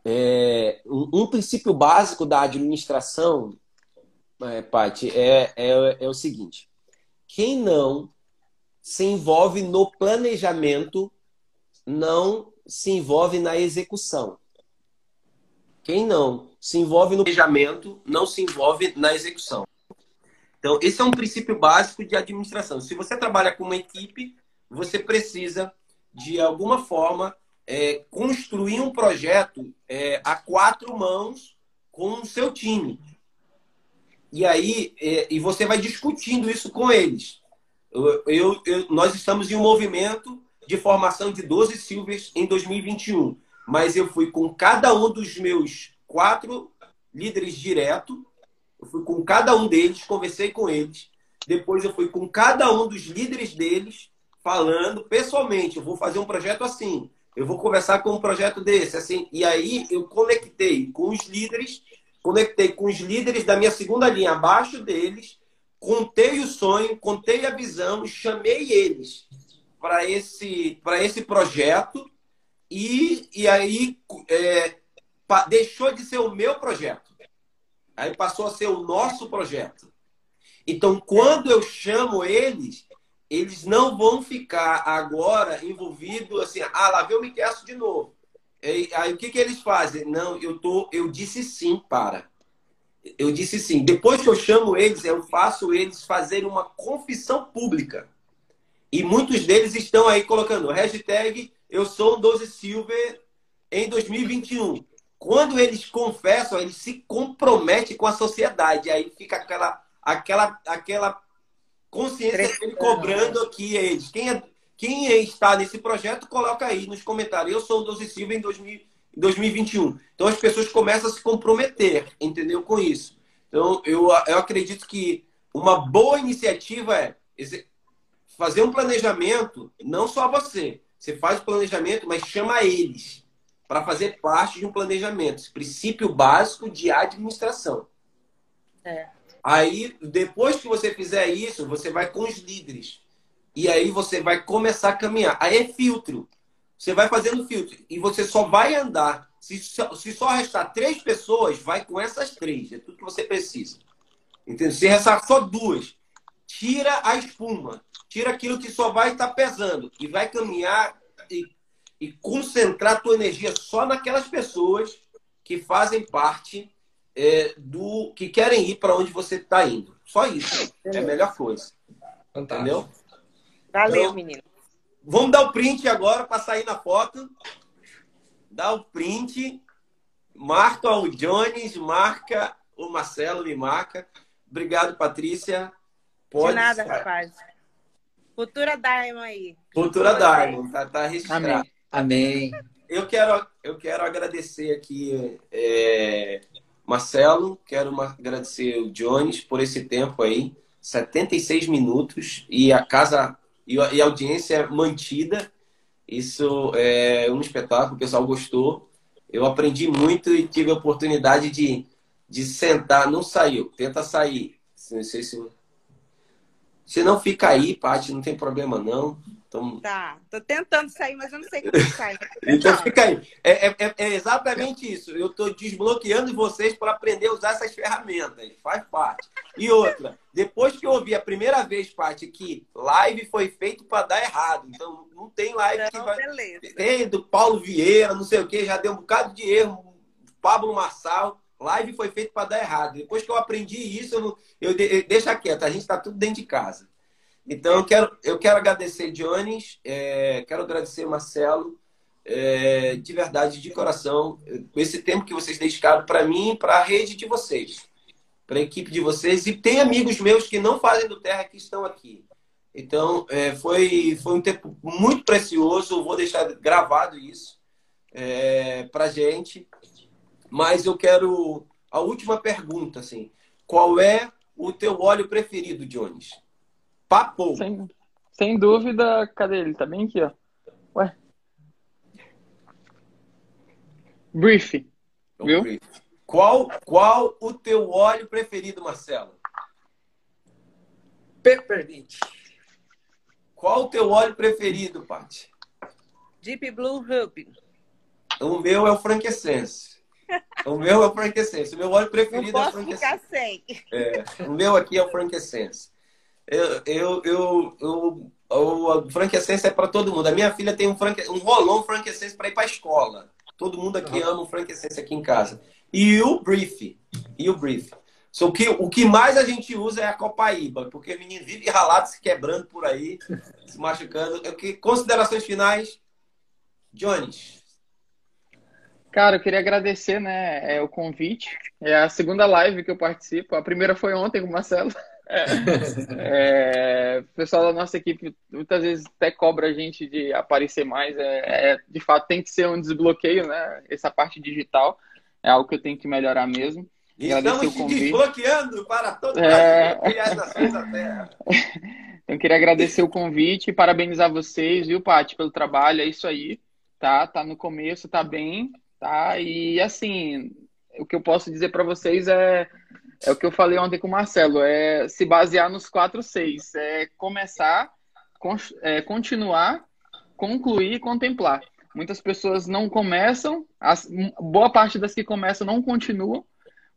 É, um, um, princípio básico da administração, é, Paty, é, é, é o seguinte: quem não se envolve no planejamento, não se envolve na execução. Quem não se envolve no planejamento, não se envolve na execução. Então, esse é um princípio básico de administração. Se você trabalha com uma equipe, você precisa, de alguma forma, é, construir um projeto é, a quatro mãos com o seu time. E aí, é, e você vai discutindo isso com eles. Eu, eu, nós estamos em um movimento de formação de 12 Silvers em 2021. Mas eu fui com cada um dos meus quatro líderes direto. Eu fui com cada um deles, conversei com eles. Depois eu fui com cada um dos líderes deles, falando pessoalmente. Eu vou fazer um projeto assim. Eu vou conversar com um projeto desse, assim. E aí eu conectei com os líderes conectei com os líderes da minha segunda linha abaixo deles, contei o sonho, contei a visão, chamei eles para esse, esse projeto e, e aí é, deixou de ser o meu projeto. Aí passou a ser o nosso projeto. Então, quando eu chamo eles, eles não vão ficar agora envolvidos assim, ah, lá vem o Miquel de novo. Aí, aí, o que, que eles fazem? Não, eu tô, eu disse sim para. Eu disse sim. Depois que eu chamo eles, eu faço eles fazerem uma confissão pública. E muitos deles estão aí colocando hashtag eu sou um 12 Silver em 2021. Quando eles confessam, eles se comprometem com a sociedade. Aí fica aquela, aquela, aquela consciência dele cobrando aqui eles. Quem, é, quem está nesse projeto, coloca aí nos comentários. Eu sou o 12 Silva em 2000, 2021. Então as pessoas começam a se comprometer, entendeu? Com isso. Então eu, eu acredito que uma boa iniciativa é fazer um planejamento, não só você. Você faz o planejamento, mas chama eles para fazer parte de um planejamento. Esse princípio básico de administração. É. Aí, depois que você fizer isso, você vai com os líderes. E aí você vai começar a caminhar. Aí é filtro. Você vai fazendo filtro. E você só vai andar. Se só, se só restar três pessoas, vai com essas três. É tudo que você precisa. Entendeu? Se restar só duas, tira a espuma. Tira aquilo que só vai estar pesando. E vai caminhar e, e concentrar a tua energia só naquelas pessoas que fazem parte é, do que querem ir para onde você está indo. Só isso. É a melhor coisa. Fantástico. Entendeu? Valeu, então, menino. Vamos dar o print agora para sair na foto. Dá o print. Marca o Jones, marca o Marcelo, me marca. Obrigado, Patrícia. Pode De nada, rapaz. Futura Diamond aí. Futura, Diamond, tá, tá registrado. Amém. Amém. Eu quero, eu quero agradecer aqui é, Marcelo, quero agradecer o Jones por esse tempo aí, 76 minutos e a casa e a audiência mantida. Isso é um espetáculo, o pessoal gostou. Eu aprendi muito e tive a oportunidade de, de sentar. Não saiu, tenta sair. Não sei se. Se não fica aí, Paty, não tem problema não. Então... Tá, tô tentando sair, mas eu não sei como sai. então fica aí. É, é, é, exatamente isso. Eu tô desbloqueando vocês para aprender a usar essas ferramentas. Faz parte. E outra, depois que eu ouvi a primeira vez, parte que live foi feito para dar errado. Então não tem live que vai. Beleza. Tem do Paulo Vieira, não sei o que, já deu um bocado de erro. Pablo Marçal. Live foi feito para dar errado. Depois que eu aprendi isso, eu, eu, eu deixa quieto. A gente está tudo dentro de casa. Então, eu quero, eu quero agradecer Jones, é, quero agradecer Marcelo, é, de verdade, de coração, esse tempo que vocês dedicaram para mim, para a rede de vocês, para a equipe de vocês. E tem amigos meus que não fazem do Terra que estão aqui. Então, é, foi, foi um tempo muito precioso, vou deixar gravado isso é, para gente. Mas eu quero a última pergunta, assim, qual é o teu óleo preferido, Jones? Papo. Sem, sem dúvida, cadê ele? Tá bem aqui, ó. Ué. Brief. Viu? Brief. Qual, qual o teu óleo preferido, Marcelo? Peppermint. Qual o teu óleo preferido, Paty? Deep Blue Ruby. O meu é o Frankincense. O meu é o Frankincense. O meu óleo preferido Não é o Frankincense. Ficar sem. É, o meu aqui é o Frankincense. Eu, eu, eu, eu, o franquescense é para todo mundo. A minha filha tem um, franque, um rolão franquescense para ir para a escola. Todo mundo aqui ama o franquescense aqui em casa. E o brief. E o brief. So, o, que, o que mais a gente usa é a copaíba, porque o menino vive ralado, se quebrando por aí, se machucando. Que, considerações finais, Jones. Cara, eu queria agradecer né, é, o convite. É a segunda live que eu participo. A primeira foi ontem com o Marcelo. É, o pessoal da nossa equipe muitas vezes até cobra a gente de aparecer mais. É, é, de fato, tem que ser um desbloqueio, né? Essa parte digital é algo que eu tenho que melhorar mesmo. Estamos te desbloqueando para todo é... Terra. então, queria agradecer o convite e parabenizar vocês, viu, Paty, pelo trabalho. É isso aí, tá? Tá no começo, tá bem, tá? E assim, o que eu posso dizer para vocês é, é o que eu falei ontem com o Marcelo, é se basear nos quatro seis, é começar, con é, continuar, concluir e contemplar. Muitas pessoas não começam, as, boa parte das que começam não continuam,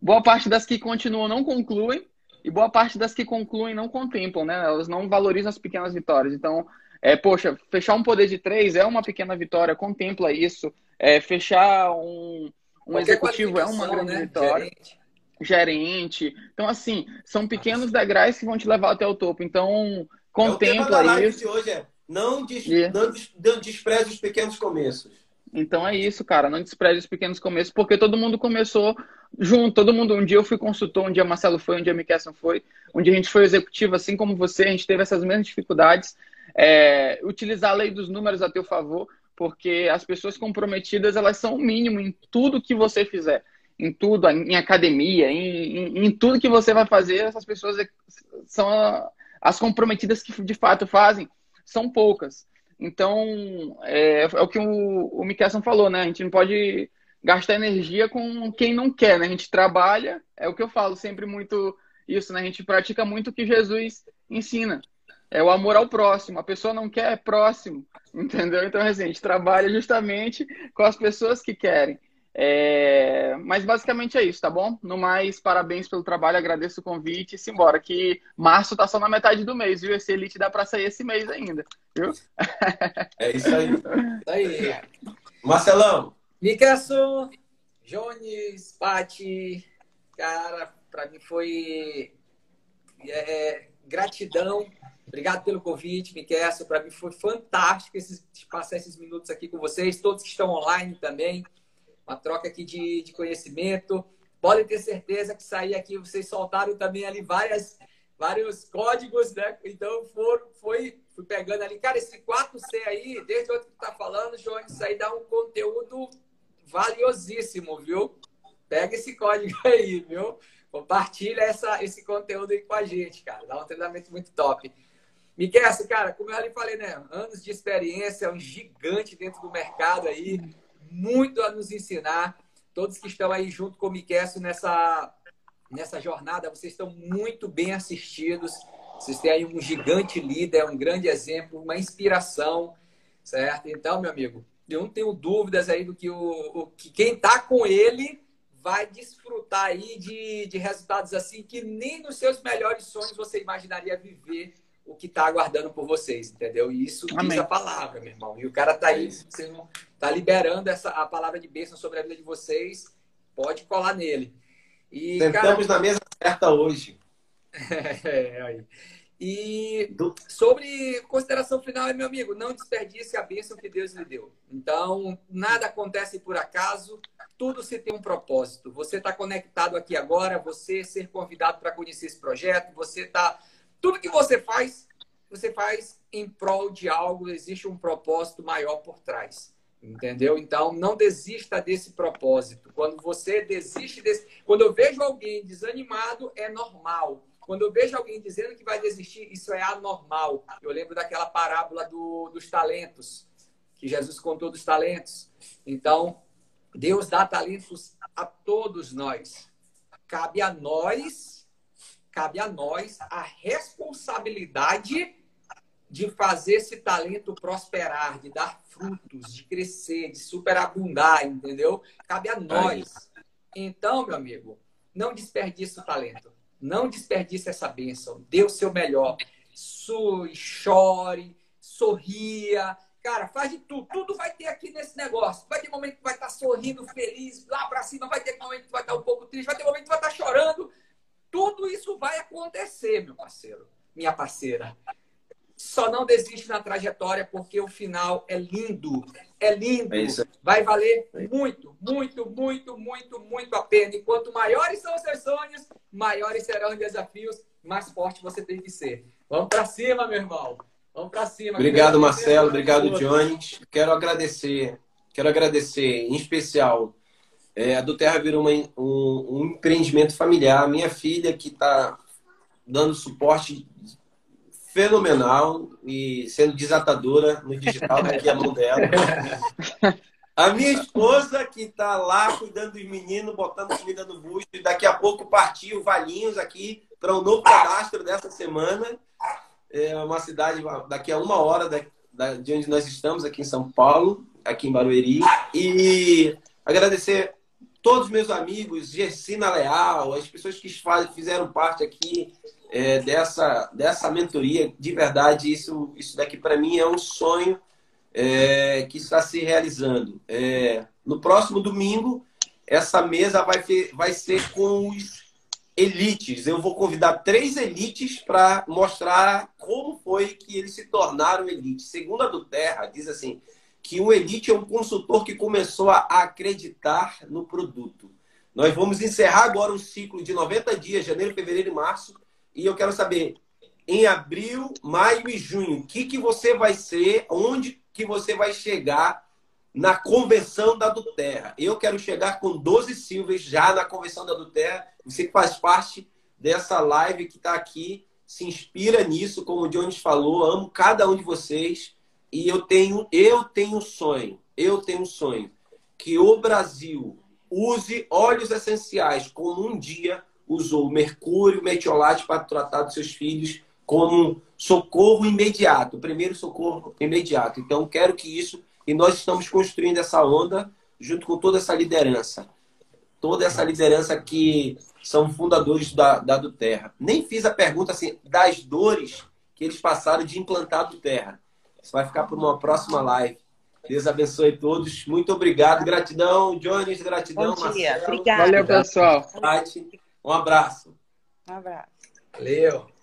boa parte das que continuam não concluem, e boa parte das que concluem não contemplam, né? Elas não valorizam as pequenas vitórias. Então, é, poxa, fechar um poder de três é uma pequena vitória, contempla isso. É, fechar um, um executivo é uma grande né? vitória. Gerente. Gerente. Então, assim, são pequenos degraus que vão te levar até o topo. Então, contempla é o tema isso. De hoje é não, des... Yeah. não despreze os pequenos começos. Então é isso, cara. Não despreze os pequenos começos, porque todo mundo começou junto. Todo mundo. Um dia eu fui consultor, um dia Marcelo foi, um dia Mikesson foi, um dia a gente foi executivo, assim como você. A gente teve essas mesmas dificuldades. É, utilizar a lei dos números a teu favor, porque as pessoas comprometidas elas são o mínimo em tudo que você fizer, em tudo, em academia, em, em, em tudo que você vai fazer. Essas pessoas são as comprometidas que de fato fazem são poucas. Então, é, é o que o, o Mikkelson falou, né? A gente não pode gastar energia com quem não quer, né? A gente trabalha, é o que eu falo sempre muito isso, né? A gente pratica muito o que Jesus ensina. É o amor ao próximo. A pessoa não quer, é próximo. Entendeu? Então, assim, a gente trabalha justamente com as pessoas que querem. É... Mas basicamente é isso, tá bom? No mais, parabéns pelo trabalho, agradeço o convite e simbora, que março tá só na metade do mês, viu? Esse Elite dá pra sair esse mês ainda, viu? É isso aí. isso aí. Marcelão. Michelson, Jones, Pati, cara, pra mim foi é, gratidão. Obrigado pelo convite, Michelson. Para mim foi fantástico esses, passar esses minutos aqui com vocês, todos que estão online também uma troca aqui de, de conhecimento. Podem ter certeza que sair aqui, vocês soltaram também ali várias, vários códigos, né? Então foram, foi, fui pegando ali. Cara, esse 4C aí, desde o que tu tá falando, João, isso aí dá um conteúdo valiosíssimo, viu? Pega esse código aí, viu? Compartilha essa, esse conteúdo aí com a gente, cara. Dá um treinamento muito top. Miquel, cara, como eu já falei, né? Anos de experiência, um gigante dentro do mercado aí muito a nos ensinar. Todos que estão aí junto com o Miquel nessa, nessa jornada, vocês estão muito bem assistidos. Vocês têm aí um gigante líder, um grande exemplo, uma inspiração, certo? Então, meu amigo, eu não tenho dúvidas aí do que, o, o que quem está com ele vai desfrutar aí de, de resultados assim que nem nos seus melhores sonhos você imaginaria viver o que está aguardando por vocês, entendeu? E isso Amém. diz a palavra, meu irmão. E o cara está aí, você não tá liberando essa a palavra de bênção sobre a vida de vocês, pode colar nele. E, Sentamos cara, na mesa certa hoje. é, aí. E Do... sobre consideração final, meu amigo, não desperdice a bênção que Deus lhe deu. Então, nada acontece por acaso, tudo se tem um propósito. Você está conectado aqui agora, você ser convidado para conhecer esse projeto, você está tudo que você faz, você faz em prol de algo, existe um propósito maior por trás. Entendeu? Então, não desista desse propósito. Quando você desiste desse. Quando eu vejo alguém desanimado, é normal. Quando eu vejo alguém dizendo que vai desistir, isso é anormal. Eu lembro daquela parábola do, dos talentos, que Jesus contou dos talentos. Então, Deus dá talentos a todos nós. Cabe a nós cabe a nós a responsabilidade de fazer esse talento prosperar, de dar frutos, de crescer, de superabundar, entendeu? Cabe a nós. Então, meu amigo, não desperdice o talento. Não desperdice essa bênção. Dê o seu melhor. Sue, chore, sorria. Cara, faz de tudo. Tudo vai ter aqui nesse negócio. Vai ter momento que vai estar sorrindo, feliz, lá para cima. Vai ter momento que vai estar um pouco triste. Vai ter momento que vai estar chorando. Tudo isso vai acontecer, meu parceiro, minha parceira. Só não desiste na trajetória porque o final é lindo. É lindo. É vai valer muito, muito, muito, muito, muito a pena. E quanto maiores são os seus sonhos, maiores serão os desafios, mais forte você tem que ser. Vamos para cima, meu irmão. Vamos para cima. Obrigado, Marcelo. Obrigado, Johnny. Quero agradecer. Quero agradecer, em especial, é, a do Terra virou uma, um, um, empreendimento familiar. Minha filha que está dando suporte fenomenal e sendo desatadora no digital, aqui a mão dela. A minha esposa, que está lá cuidando dos meninos, botando comida no busto, e daqui a pouco partiu Valinhos aqui para um novo cadastro dessa semana. É uma cidade daqui a uma hora de onde nós estamos, aqui em São Paulo, aqui em Barueri. E agradecer todos os meus amigos, Gersina Leal, as pessoas que fizeram parte aqui é, dessa, dessa mentoria. De verdade, isso, isso daqui para mim é um sonho é, que está se realizando. É, no próximo domingo, essa mesa vai, vai ser com os elites. Eu vou convidar três elites para mostrar como foi que eles se tornaram elites. Segundo a do Terra, diz assim que o elite é um consultor que começou a acreditar no produto. Nós vamos encerrar agora um ciclo de 90 dias, janeiro, fevereiro e março, e eu quero saber em abril, maio e junho, o que, que você vai ser, onde que você vai chegar na convenção da Duterra. Eu quero chegar com 12 Silvers já na convenção da Duterra. Você que faz parte dessa live que está aqui, se inspira nisso, como o Jones falou, amo cada um de vocês. E eu tenho, eu tenho sonho, eu tenho sonho que o Brasil use óleos essenciais como um dia usou mercúrio, metiolate para tratar dos seus filhos como socorro imediato, primeiro socorro imediato. Então, quero que isso, e nós estamos construindo essa onda junto com toda essa liderança. Toda essa liderança que são fundadores da, da do Terra. Nem fiz a pergunta assim, das dores que eles passaram de implantar do Terra. Isso vai ficar para uma próxima live. Deus abençoe todos. Muito obrigado. Gratidão, Jones. Gratidão, Bom dia. Marcelo. Obrigada. Valeu, pessoal. Um abraço. Um abraço. Valeu.